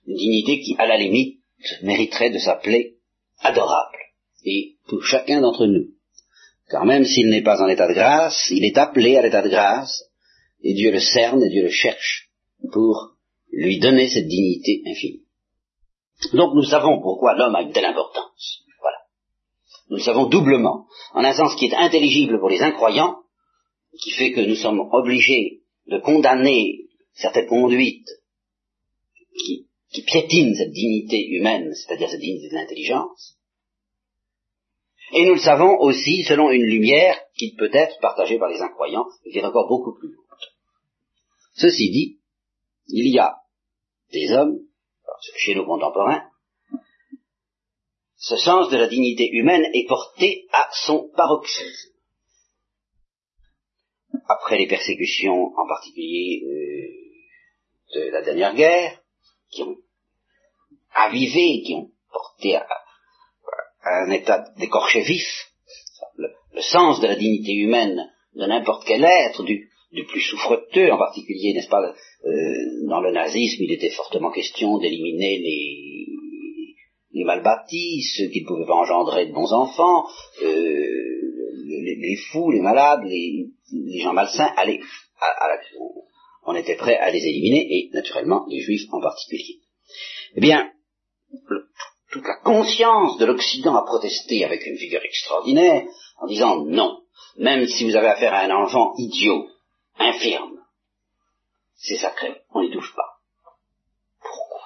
Une dignité qui, à la limite, mériterait de s'appeler adorable. Et pour chacun d'entre nous, car même s'il n'est pas en état de grâce, il est appelé à l'état de grâce, et Dieu le cerne et Dieu le cherche pour lui donner cette dignité infinie. Donc nous savons pourquoi l'homme a une telle importance. Voilà. Nous le savons doublement, en un sens qui est intelligible pour les incroyants, qui fait que nous sommes obligés de condamner certaines conduites qui, qui piétinent cette dignité humaine, c'est-à-dire cette dignité de l'intelligence, et nous le savons aussi selon une lumière qui peut être partagée par les incroyants et qui est encore beaucoup plus haute. Ceci dit, il y a des hommes, chez nos contemporains, ce sens de la dignité humaine est porté à son paroxysme. Après les persécutions, en particulier euh, de la dernière guerre, qui ont avivé, qui ont porté à, un état d'écorché vif, le, sens de la dignité humaine de n'importe quel être, du, plus souffreteux en particulier, n'est-ce pas, euh, dans le nazisme, il était fortement question d'éliminer les, les mal bâtis, ceux qui ne pouvaient pas engendrer de bons enfants, euh, les, fous, les malades, les, gens malsains, allaient, on était prêt à les éliminer, et naturellement les juifs en particulier. Eh bien, toute la conscience de l'Occident a protesté avec une vigueur extraordinaire en disant non, même si vous avez affaire à un enfant idiot, infirme, c'est sacré, on n'y touche pas. Pourquoi?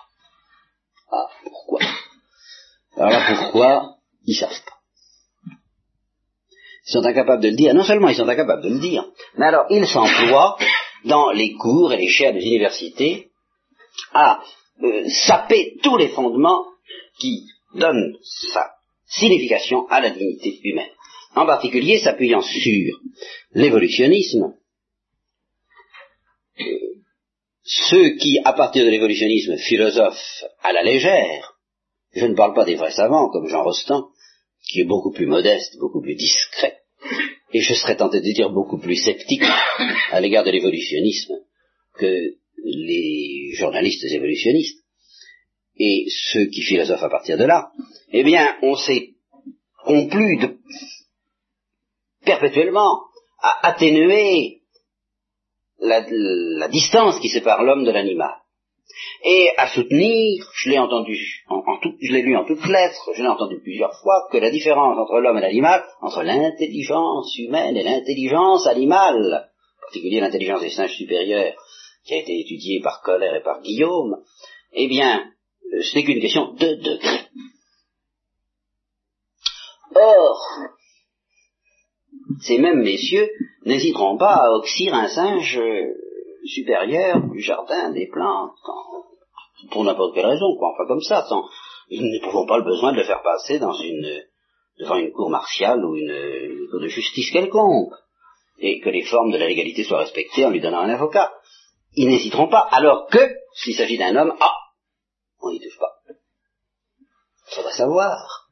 Ah, pourquoi? Alors là, pourquoi? Ils savent pas. Ils sont incapables de le dire. Non seulement ils sont incapables de le dire, mais alors ils s'emploient dans les cours et les chaires des universités à euh, saper tous les fondements qui donne sa signification à la dignité humaine. En particulier s'appuyant sur l'évolutionnisme, euh, ceux qui, à partir de l'évolutionnisme, philosophent à la légère, je ne parle pas des vrais savants comme Jean Rostand, qui est beaucoup plus modeste, beaucoup plus discret, et je serais tenté de dire beaucoup plus sceptique à l'égard de l'évolutionnisme que les journalistes évolutionnistes. Et ceux qui philosophent à partir de là, eh bien, on s'est conclu de, perpétuellement à atténuer la, distance qui sépare l'homme de l'animal et à soutenir, je l'ai entendu, en, je l'ai lu en toutes lettres, je l'ai entendu plusieurs fois, que la différence entre l'homme et l'animal, entre l'intelligence humaine et l'intelligence animale, en particulier l'intelligence des singes supérieurs, qui a été étudiée par Colère et par Guillaume, eh bien, euh, ce n'est qu'une question de degré. Or, ces mêmes messieurs n'hésiteront pas à oxyre un singe euh, supérieur du jardin des plantes, pour n'importe quelle raison, quoi, enfin comme ça, sans, ils n'éprouvent pas le besoin de le faire passer dans une, devant une cour martiale ou une, cour de justice quelconque, et que les formes de la légalité soient respectées en lui donnant un avocat. Ils n'hésiteront pas, alors que, s'il s'agit d'un homme, ah, on n'y touche pas. Ça va savoir.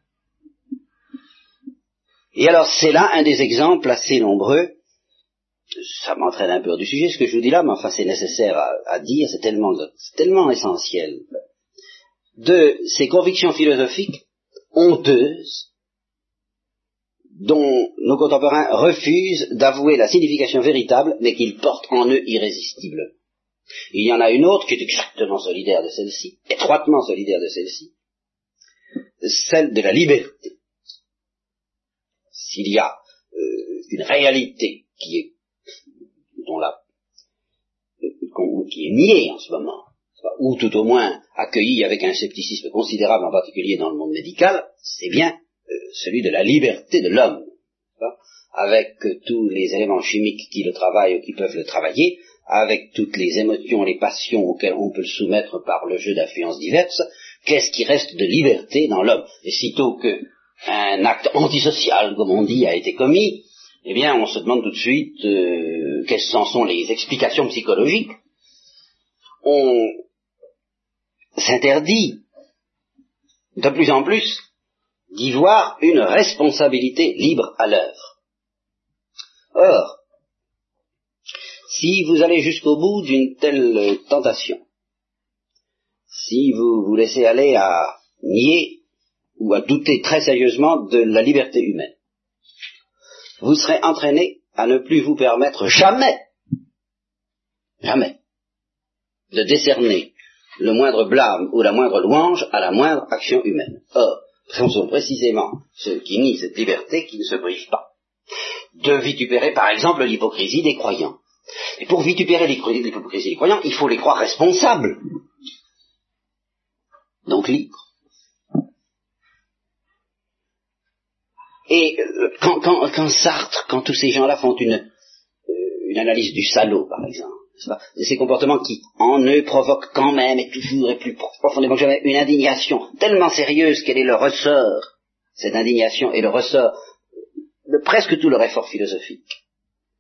Et alors c'est là un des exemples assez nombreux ça m'entraîne un peu hors du sujet ce que je vous dis là, mais enfin c'est nécessaire à, dire, c'est tellement, tellement essentiel, de ces convictions philosophiques honteuses dont nos contemporains refusent d'avouer la signification véritable, mais qu'ils portent en eux irrésistiblement. Il y en a une autre qui est exactement solidaire de celle-ci, étroitement solidaire de celle-ci, celle de la liberté. S'il y a euh, une réalité qui est qui est niée en ce moment, ou tout au moins accueillie avec un scepticisme considérable, en particulier dans le monde médical, c'est bien euh, celui de la liberté de l'homme, avec tous les éléments chimiques qui le travaillent ou qui peuvent le travailler, avec toutes les émotions, les passions auxquelles on peut le soumettre par le jeu d'influences diverses, qu'est-ce qui reste de liberté dans l'homme? Et sitôt qu'un acte antisocial, comme on dit, a été commis, eh bien, on se demande tout de suite euh, quelles sont les explications psychologiques. On s'interdit de plus en plus d'y voir une responsabilité libre à l'œuvre. Or, si vous allez jusqu'au bout d'une telle tentation, si vous vous laissez aller à nier ou à douter très sérieusement de la liberté humaine, vous serez entraîné à ne plus vous permettre jamais, jamais, de décerner le moindre blâme ou la moindre louange à la moindre action humaine. Or, ce sont précisément ceux qui nient cette liberté qui ne se privent pas de vitupérer par exemple l'hypocrisie des croyants. Et pour vitupérer l'hypocrisie des croyants, il faut les croire responsables. Donc libres. Et euh, quand, Sartre, quand tous ces gens-là font une, euh, une analyse du salaud, par exemple, de ces comportements qui, en eux, provoquent quand même, et toujours et plus profondément que jamais, une indignation tellement sérieuse qu'elle est le ressort, cette indignation est le ressort de presque tout leur effort philosophique.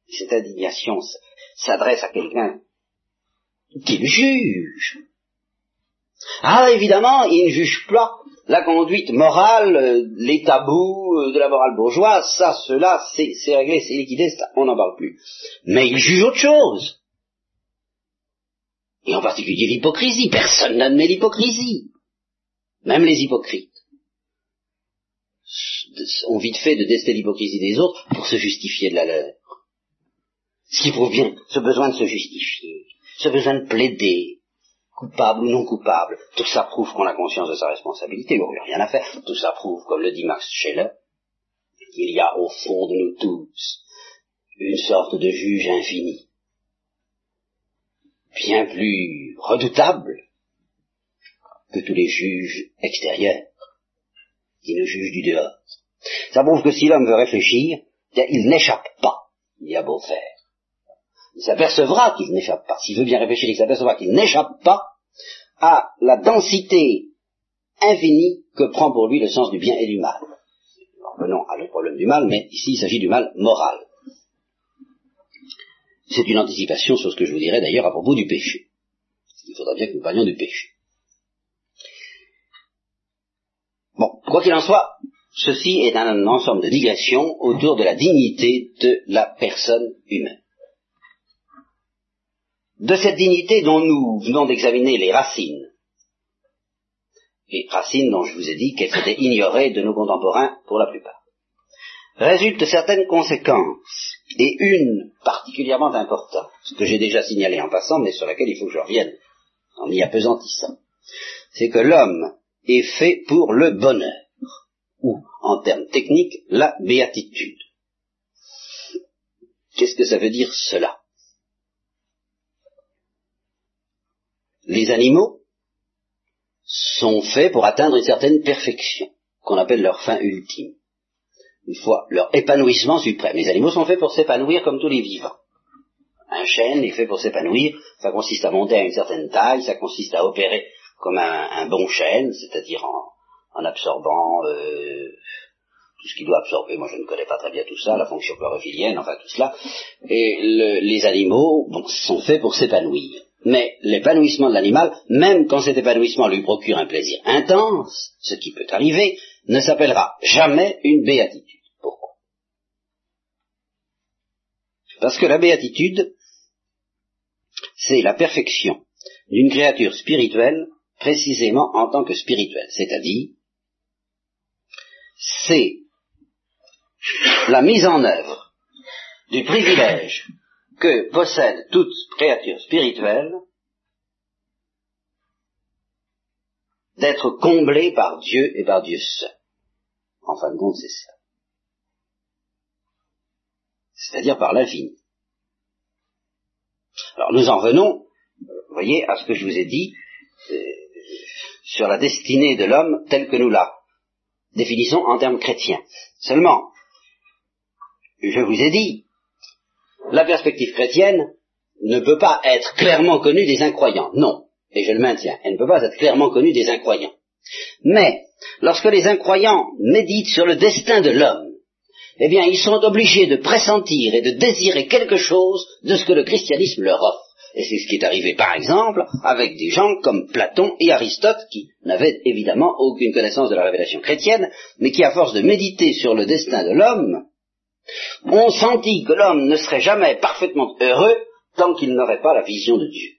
Cette indignation s'adresse à quelqu'un qui le juge. Ah, évidemment, il ne juge pas la conduite morale, euh, les tabous euh, de la morale bourgeoise, ça, cela, c'est réglé, c'est liquidé, on n'en parle plus. Mais il juge autre chose. Et en particulier l'hypocrisie. Personne n'admet l'hypocrisie. Même les hypocrites ont vite fait de tester l'hypocrisie des autres pour se justifier de la leur. Ce qui prouve ce besoin de se justifier, ce besoin de plaider, coupable ou non coupable, tout ça prouve qu'on a conscience de sa responsabilité, il n'y a rien à faire. Tout ça prouve, comme le dit Max Scheller, qu'il y a au fond de nous tous une sorte de juge infini, bien plus redoutable que tous les juges extérieurs qui nous jugent du dehors. Ça prouve que si l'homme veut réfléchir, il n'échappe pas, il a beau faire. Il s'apercevra qu'il n'échappe pas. S'il veut bien réfléchir, il s'apercevra qu'il n'échappe pas à la densité infinie que prend pour lui le sens du bien et du mal. Revenons à le problème du mal, mais ici il s'agit du mal moral. C'est une anticipation sur ce que je vous dirai d'ailleurs à propos du péché. Il faudra bien que nous parlions du péché. Bon, quoi qu'il en soit, ceci est un ensemble de digressions autour de la dignité de la personne humaine de cette dignité dont nous venons d'examiner les racines, et racines dont je vous ai dit qu'elles étaient ignorées de nos contemporains pour la plupart, résultent certaines conséquences, et une particulièrement importante, ce que j'ai déjà signalé en passant, mais sur laquelle il faut que je revienne en y apesantissant, c'est que l'homme est fait pour le bonheur, ou, en termes techniques, la béatitude. Qu'est-ce que ça veut dire cela? Les animaux sont faits pour atteindre une certaine perfection, qu'on appelle leur fin ultime. Une fois leur épanouissement suprême. Les animaux sont faits pour s'épanouir comme tous les vivants. Un chêne est fait pour s'épanouir, ça consiste à monter à une certaine taille, ça consiste à opérer comme un, bon chêne, c'est-à-dire en, absorbant euh, tout ce qu'il doit absorber. Moi, je ne connais pas très bien tout ça, la fonction chlorophyllienne, enfin tout cela. Et les animaux sont faits pour s'épanouir mais l'épanouissement de l'animal, même quand cet épanouissement lui procure un plaisir intense, ce qui peut arriver, ne s'appellera jamais une béatitude. Pourquoi? Parce que la béatitude, c'est la perfection d'une créature spirituelle précisément en tant que spirituelle, c'est-à-dire c'est la mise en œuvre du privilège que possède toute créature spirituelle d'être comblée par Dieu et par Dieu seul. En fin de compte, c'est ça. C'est-à-dire par l'infini. Alors nous en venons, vous voyez, à ce que je vous ai dit euh, sur la destinée de l'homme telle que nous la définissons en termes chrétiens. Seulement, je vous ai dit, la perspective chrétienne ne peut pas être clairement connue des incroyants. Non, et je le maintiens, elle ne peut pas être clairement connue des incroyants. Mais, lorsque les incroyants méditent sur le destin de l'homme, eh bien, ils sont obligés de pressentir et de désirer quelque chose de ce que le christianisme leur offre. Et c'est ce qui est arrivé, par exemple, avec des gens comme Platon et Aristote, qui n'avaient évidemment aucune connaissance de la révélation chrétienne, mais qui, à force de méditer sur le destin de l'homme, ont senti que l'homme ne serait jamais parfaitement heureux tant qu'il n'aurait pas la vision de Dieu.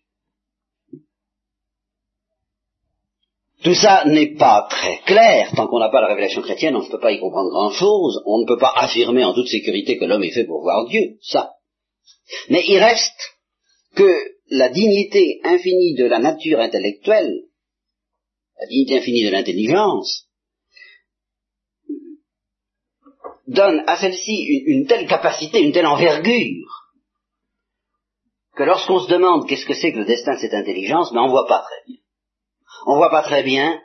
Tout ça n'est pas très clair. Tant qu'on n'a pas la révélation chrétienne, on ne peut pas y comprendre grand-chose. On ne peut pas affirmer en toute sécurité que l'homme est fait pour voir Dieu. Ça. Mais il reste que la dignité infinie de la nature intellectuelle, la dignité infinie de l'intelligence, donne à celle-ci une, telle capacité, une telle envergure, que lorsqu'on se demande qu'est-ce que c'est que le destin de cette intelligence, mais on ne voit pas très bien on voit pas très bien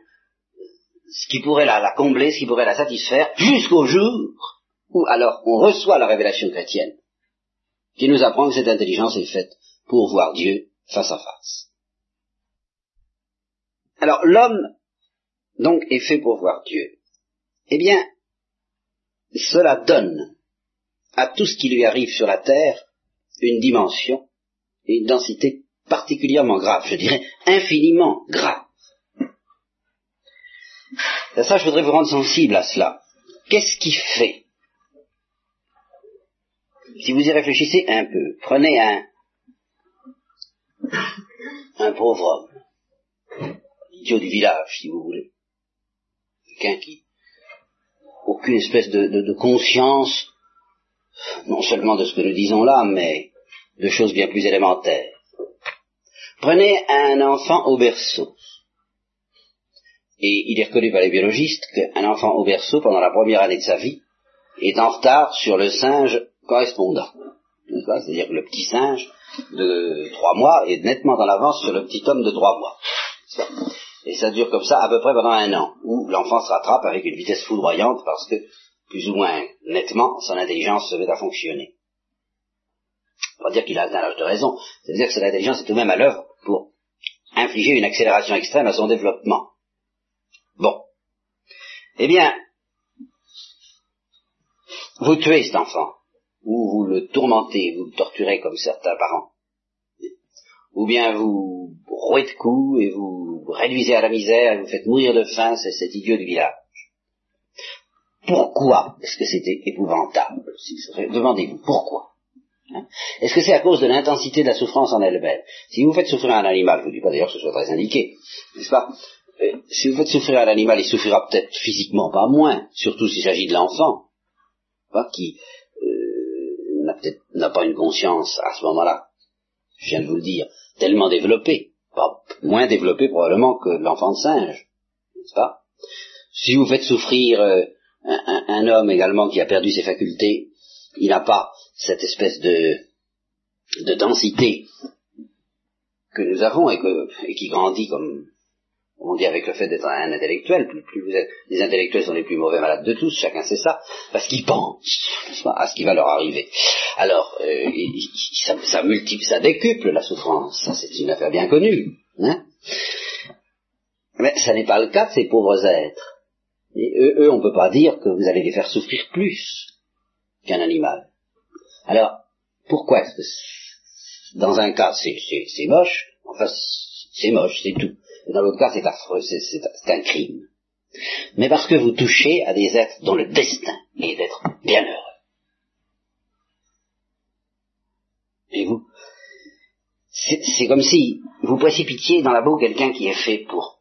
ce qui pourrait la, combler, ce qui pourrait la satisfaire, jusqu'au jour où alors on reçoit la révélation chrétienne, qui nous apprend que cette intelligence est faite pour voir Dieu face à face. Alors l'homme, donc, est fait pour voir Dieu. Eh bien, cela donne à tout ce qui lui arrive sur la terre une dimension et une densité particulièrement grave, je dirais infiniment grave. Et ça, je voudrais vous rendre sensible à cela. Qu'est-ce qui fait Si vous y réfléchissez un peu, prenez un, un pauvre homme, idiot du village, si vous voulez, quelqu'un qui aucune espèce de, conscience, non seulement de ce que nous disons là, mais de choses bien plus élémentaires. Prenez un enfant au berceau. Et il est reconnu par les biologistes qu'un enfant au berceau, pendant la première année de sa vie, est en retard sur le singe correspondant. C'est-à-dire que le petit singe de trois mois est nettement en avance sur le petit homme de trois mois. Et ça dure comme ça à peu près pendant un an, où l'enfant se rattrape avec une vitesse foudroyante parce que, plus ou moins nettement, son intelligence se met à fonctionner. On va dire qu'il a atteint l'âge de raison, c'est-à-dire que cette intelligence est tout de même à l'œuvre pour infliger une accélération extrême à son développement. Bon. Eh bien, vous tuez cet enfant, ou vous le tourmentez, vous le torturez comme certains parents, ou bien vous rouez de coups et vous réduisez à la misère et vous faites mourir de faim c'est cet idiot du village. Pourquoi est-ce que c'était épouvantable Demandez-vous, pourquoi? Hein? Est-ce que c'est à cause de l'intensité de la souffrance en elle-même? Si vous faites souffrir un animal, je ne vous dis pas d'ailleurs que ce soit très indiqué, n'est-ce pas? Si vous faites souffrir un animal, il souffrira peut-être physiquement pas moins, surtout s'il s'agit de l'enfant, qui euh, n'a peut-être n'a pas une conscience à ce moment-là, je viens de vous le dire, tellement développée, pas moins développée probablement que l'enfant de singe, n'est-ce pas? Si vous faites souffrir euh, un, un, homme également qui a perdu ses facultés, il n'a pas cette espèce de, de densité que nous avons et, que, et qui grandit comme on dit avec le fait d'être un intellectuel, plus, vous êtes, les intellectuels sont les plus mauvais malades de tous, chacun sait ça, parce qu'ils pensent à ce qui va leur arriver. Alors, euh, ça, ça, multiplie, ça décuple la souffrance, ça c'est une affaire bien connue. Hein Mais ça n'est pas le cas de ces pauvres êtres. Et eux, eux on ne peut pas dire que vous allez les faire souffrir plus qu'un animal. Alors, pourquoi est-ce que dans un cas c'est moche, enfin c'est moche, c'est tout. Et dans l'autre cas, c'est affreux, c'est un crime. Mais parce que vous touchez à des êtres dont le destin est d'être bien heureux. c'est comme si vous précipitiez dans la boue quelqu'un qui est fait pour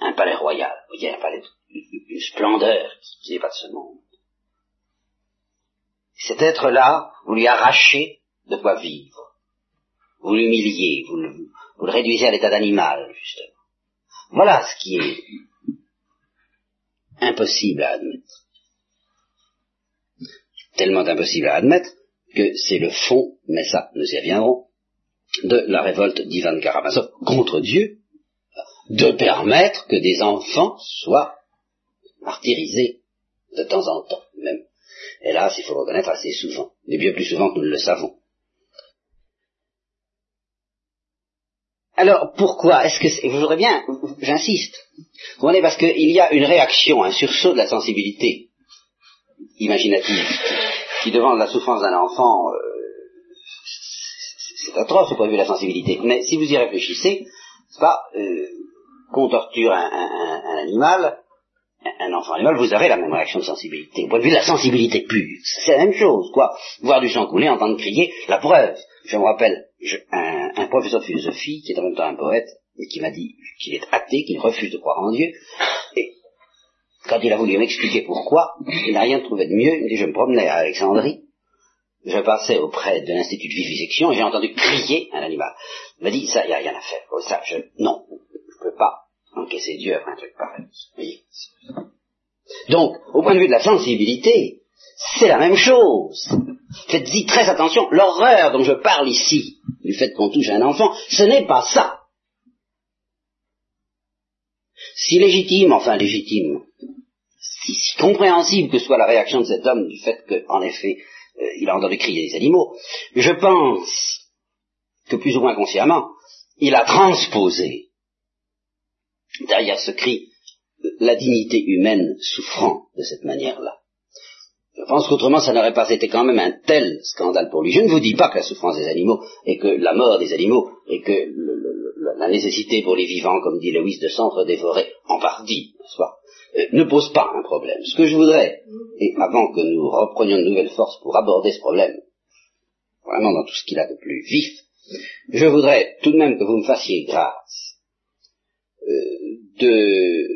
un palais royal, vous voyez, un palais d'une splendeur qui n'est pas de ce monde. Cet être-là, vous lui arrachez de quoi vivre. Vous l'humiliez, vous le, réduisez à l'état d'animal, justement. Voilà ce qui est impossible à admettre. Tellement impossible à admettre que c'est le fond, mais ça, nous y reviendrons, de la révolte d'Ivan Karamazov contre Dieu, de permettre que des enfants soient martyrisés de temps en temps, même. Hélas, il faut le reconnaître assez souvent, mais bien plus souvent que nous le savons. Alors, pourquoi Est-ce que vous voudrez bien, j'insiste, comprenez, parce qu'il y a une réaction, un sursaut de la sensibilité imaginative, qui devant la souffrance d'un enfant, euh, c'est atroce au point de vue de la sensibilité. Mais si vous y réfléchissez, c'est pas euh, qu'on torture un, un, animal, un enfant animal, vous aurez la même réaction de sensibilité. Au point de vue de la sensibilité pure, c'est la même chose, quoi. Voir du sang couler, entendre crier, la preuve. Je me rappelle un, professeur de philosophie, qui est en même temps un poète, et qui m'a dit qu'il est athée, qu'il refuse de croire en Dieu, et quand il a voulu m'expliquer pourquoi, il n'a rien trouvé de mieux. Il dit, je me promenais à Alexandrie, je passais auprès de l'Institut de vivisection et j'ai entendu crier un animal. Il m'a dit, ça, il n'y a rien à faire. Oh, ça, je, non, je ne peux pas encaisser Dieu après un truc pareil. Donc, au point de vue de la sensibilité, c'est la même chose. Faites-y très attention. L'horreur dont je parle ici, du fait qu'on touche un enfant, ce n'est pas ça. Si légitime, enfin légitime, si, compréhensible que soit la réaction de cet homme du fait qu'en effet, euh, il a entendu crier des animaux, je pense que plus ou moins consciemment, il a transposé derrière ce cri la dignité humaine souffrant de cette manière-là. Je pense qu'autrement, ça n'aurait pas été quand même un tel scandale pour lui. Je ne vous dis pas que la souffrance des animaux et que la mort des animaux et que la nécessité pour les vivants, comme dit Lewis, de s'entre-dévorer en partie, euh, ne pose pas un problème. Ce que je voudrais, et avant que nous reprenions de nouvelles forces pour aborder ce problème, vraiment dans tout ce qu'il a de plus vif, je voudrais tout de même que vous me fassiez grâce euh, de,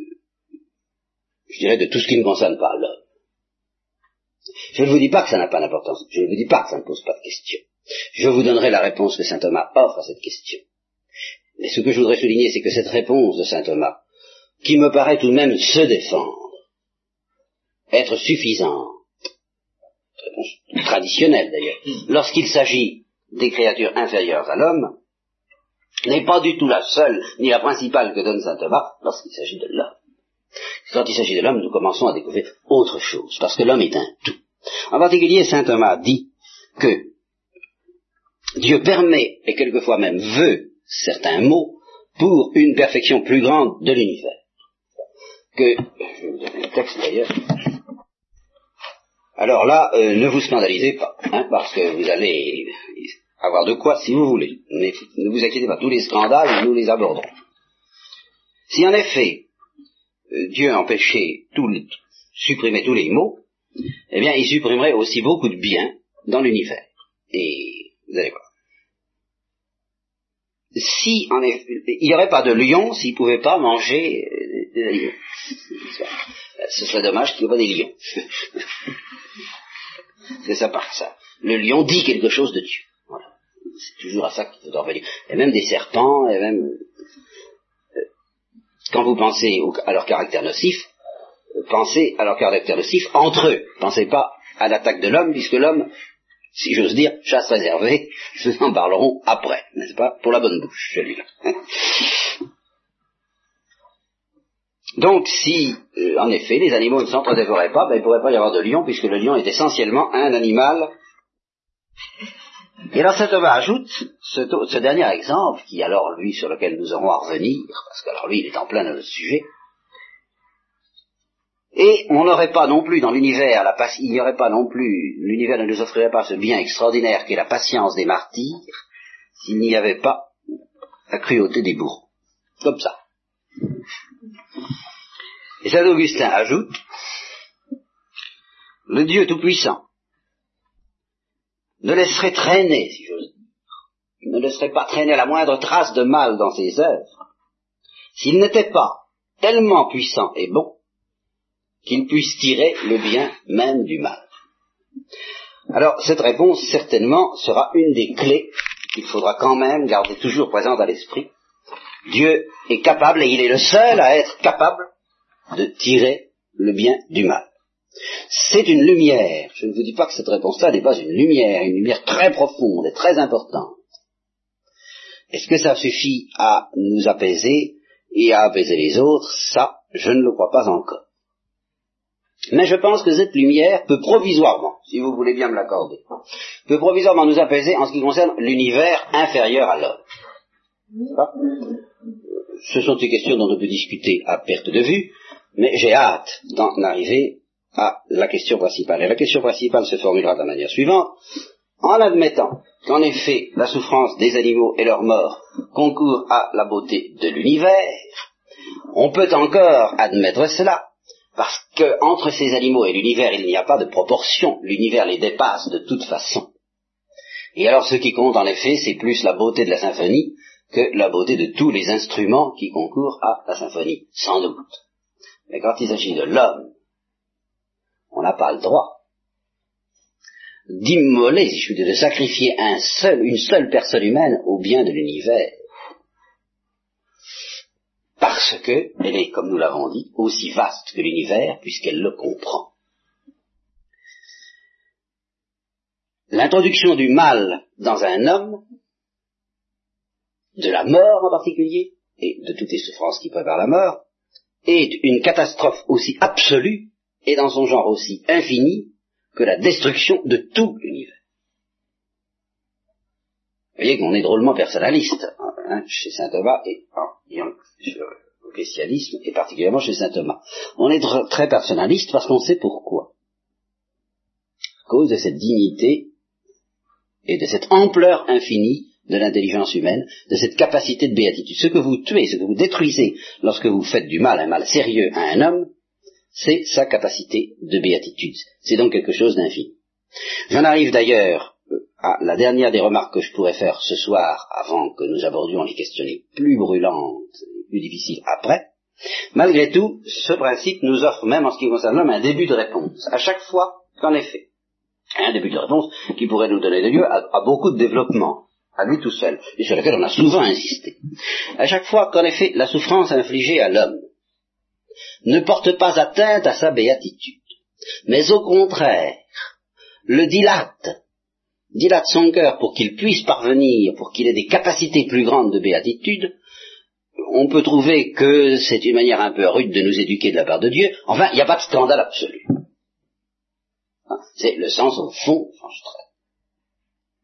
je dirais, de tout ce qui ne concerne pas l'homme. Je ne vous dis pas que ça n'a pas d'importance, je ne vous dis pas que ça ne pose pas de question. Je vous donnerai la réponse que saint Thomas offre à cette question. Mais ce que je voudrais souligner, c'est que cette réponse de saint Thomas, qui me paraît tout de même se défendre, être suffisante, réponse traditionnelle d'ailleurs, lorsqu'il s'agit des créatures inférieures à l'homme, n'est pas du tout la seule, ni la principale que donne saint Thomas lorsqu'il s'agit de l'homme. Quand il s'agit de l'homme, nous commençons à découvrir autre chose, parce que l'homme est un tout. En particulier, saint Thomas dit que Dieu permet, et quelquefois même veut, certains mots pour une perfection plus grande de l'univers. Que, je vais vous donner le texte d'ailleurs. Alors là, euh, ne vous scandalisez pas, hein, parce que vous allez avoir de quoi si vous voulez. Mais ne vous inquiétez pas, tous les scandales, nous les aborderons. Si en effet, Dieu empêchait tout, supprimer tous les maux, eh bien, il supprimerait aussi beaucoup de bien dans l'univers. Et vous allez voir si en effet, il n'y aurait pas de lion s'il ne pouvait pas manger euh, des animaux. Ce serait dommage qu'il n'y ait pas des lions. C'est ça par ça. Le lion dit quelque chose de Dieu. Voilà. C'est toujours à ça qu'il faut revenir. Et même des serpents, et même euh, quand vous pensez à leur caractère nocif, pensez à leur caractère nocif entre eux. Pensez pas à l'attaque de l'homme, puisque l'homme si j'ose dire, chasse réservée, nous en parlerons après, n'est-ce pas Pour la bonne bouche, celui-là. Donc, si, euh, en effet, les animaux ne s'entre-dévoraient pas, ben, il ne pourrait pas y avoir de lion, puisque le lion est essentiellement un animal. Et alors, saint Thomas ajoute ce, dernier exemple, qui alors, lui, sur lequel nous aurons à revenir, parce que alors lui, il est en plein dans le sujet, et on n'aurait pas non plus dans l'univers, la il n'y aurait pas non plus, l'univers ne nous offrirait pas ce bien extraordinaire qui est la patience des martyrs, s'il n'y avait pas la cruauté des bourreaux. Comme ça. Et Saint Augustin ajoute, le Dieu Tout-Puissant ne laisserait traîner, si j'ose dire, ne laisserait pas traîner la moindre trace de mal dans ses œuvres, s'il n'était pas tellement puissant et bon qu'il puisse tirer le bien même du mal. Alors, cette réponse, certainement, sera une des clés qu'il faudra quand même garder toujours présente à l'esprit. Dieu est capable, et il est le seul à être capable, de tirer le bien du mal. C'est une lumière. Je ne vous dis pas que cette réponse-là n'est pas une lumière, une lumière très profonde et très importante. Est-ce que ça suffit à nous apaiser et à apaiser les autres? Ça, je ne le crois pas encore. Mais je pense que cette lumière peut provisoirement, si vous voulez bien me l'accorder, peut provisoirement nous apaiser en ce qui concerne l'univers inférieur à l'homme. Ce sont des questions dont on peut discuter à perte de vue, mais j'ai hâte d'en arriver à la question principale. Et la question principale se formulera de la manière suivante. En admettant qu'en effet la souffrance des animaux et leur mort concourent à la beauté de l'univers, on peut encore admettre cela, parce qu'entre ces animaux et l'univers, il n'y a pas de proportion, l'univers les dépasse de toute façon. Et alors ce qui compte en effet, c'est plus la beauté de la symphonie que la beauté de tous les instruments qui concourent à la symphonie, sans doute. Mais quand il s'agit de l'homme, on n'a pas le droit d'immoler, si je puis dire, de sacrifier un seul, une seule personne humaine au bien de l'univers parce qu'elle est, comme nous l'avons dit, aussi vaste que l'univers, puisqu'elle le comprend. L'introduction du mal dans un homme, de la mort en particulier, et de toutes les souffrances qui préparent la mort, est une catastrophe aussi absolue et dans son genre aussi infini que la destruction de tout l'univers. Vous voyez qu'on est drôlement personnaliste hein, chez saint Thomas et sur le christianisme et particulièrement chez saint Thomas. On est très personnaliste parce qu'on sait pourquoi. À cause de cette dignité et de cette ampleur infinie de l'intelligence humaine, de cette capacité de béatitude. Ce que vous tuez, ce que vous détruisez lorsque vous faites du mal, un mal sérieux à un homme, c'est sa capacité de béatitude. C'est donc quelque chose d'infini. J'en arrive d'ailleurs ah, la dernière des remarques que je pourrais faire ce soir, avant que nous abordions les questions les plus brûlantes, les plus difficiles après, malgré tout, ce principe nous offre même en ce qui concerne l'homme un début de réponse, à chaque fois qu'en effet, un début de réponse qui pourrait nous donner lieu à, à beaucoup de développement, à lui tout seul, et sur lequel on a souvent insisté. À chaque fois qu'en effet la souffrance infligée à l'homme ne porte pas atteinte à sa béatitude, mais au contraire le dilate dilate son cœur pour qu'il puisse parvenir, pour qu'il ait des capacités plus grandes de béatitude, on peut trouver que c'est une manière un peu rude de nous éduquer de la part de Dieu. Enfin, il n'y a pas de scandale absolu. Hein, c'est le sens au fond,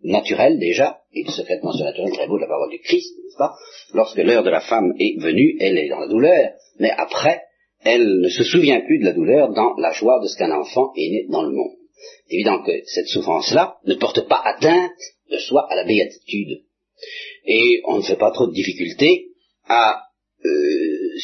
naturel déjà, et secrètement surnaturel très beau de la parole du Christ, n'est-ce pas? Lorsque l'heure de la femme est venue, elle est dans la douleur, mais après, elle ne se souvient plus de la douleur dans la joie de ce qu'un enfant est né dans le monde. C'est évident que cette souffrance-là ne porte pas atteinte de soi à la béatitude. Et on ne fait pas trop de difficultés à... Euh,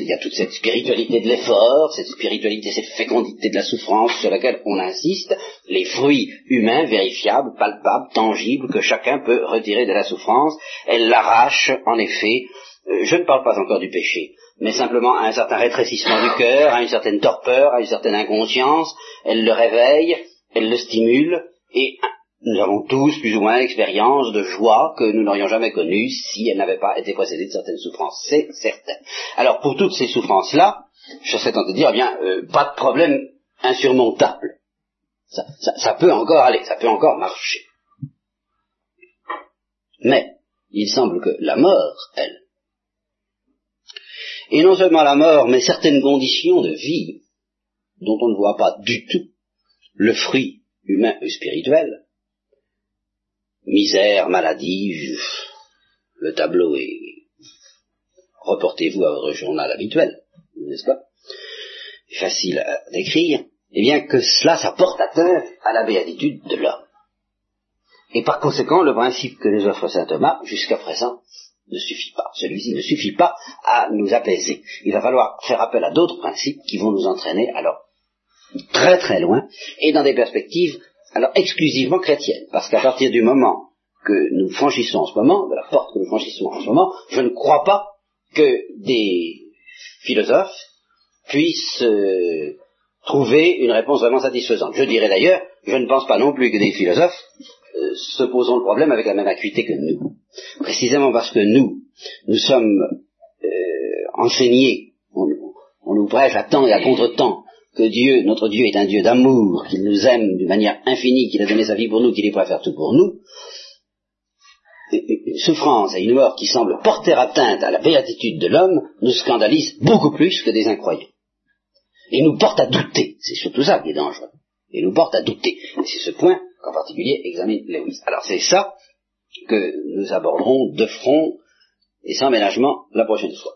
il y a toute cette spiritualité de l'effort, cette spiritualité, cette fécondité de la souffrance sur laquelle on insiste, les fruits humains vérifiables, palpables, tangibles, que chacun peut retirer de la souffrance, elle l'arrache, en effet, je ne parle pas encore du péché, mais simplement à un certain rétrécissement du cœur, à une certaine torpeur, à une certaine inconscience, elle le réveille, elle le stimule, et nous avons tous plus ou moins l'expérience de joie que nous n'aurions jamais connue si elle n'avait pas été précédée de certaines souffrances, c'est certain. Alors pour toutes ces souffrances-là, je serais tenté de dire, eh bien, euh, pas de problème insurmontable. Ça peut encore aller, ça peut encore marcher. Mais, il semble que la mort, elle, et non seulement la mort, mais certaines conditions de vie dont on ne voit pas du tout le fruit humain ou spirituel, misère, maladie, le tableau est... Reportez-vous à votre journal habituel, n'est-ce pas? Facile à décrire. Eh bien que cela, ça porte atteinte à la béatitude de l'homme. Et par conséquent, le principe que nous offre saint Thomas, jusqu'à présent, ne suffit pas. Celui-ci ne suffit pas à nous apaiser. Il va falloir faire appel à d'autres principes qui vont nous entraîner alors très très loin et dans des perspectives alors exclusivement chrétiennes. Parce qu'à partir du moment que nous franchissons en ce moment, de la porte que nous franchissons en ce moment, je ne crois pas que des philosophes puissent euh, trouver une réponse vraiment satisfaisante. Je dirais d'ailleurs, je ne pense pas non plus que des philosophes euh, se posons le problème avec la même acuité que nous. Précisément parce que nous, nous sommes euh, enseignés, on, on nous prêche à temps et à contre-temps que Dieu, notre Dieu est un Dieu d'amour, qu'il nous aime d'une manière infinie, qu'il a donné sa vie pour nous, qu'il est prêt à faire tout pour nous, une souffrance et une mort qui semblent porter atteinte à la béatitude de l'homme nous scandalise beaucoup plus que des incroyants. Et nous porte à douter, c'est surtout ça qui est dangereux, et nous porte à douter. C'est ce point qu'en particulier examine Lewis. Alors c'est ça que nous aborderons de front et sans ménagement la prochaine fois.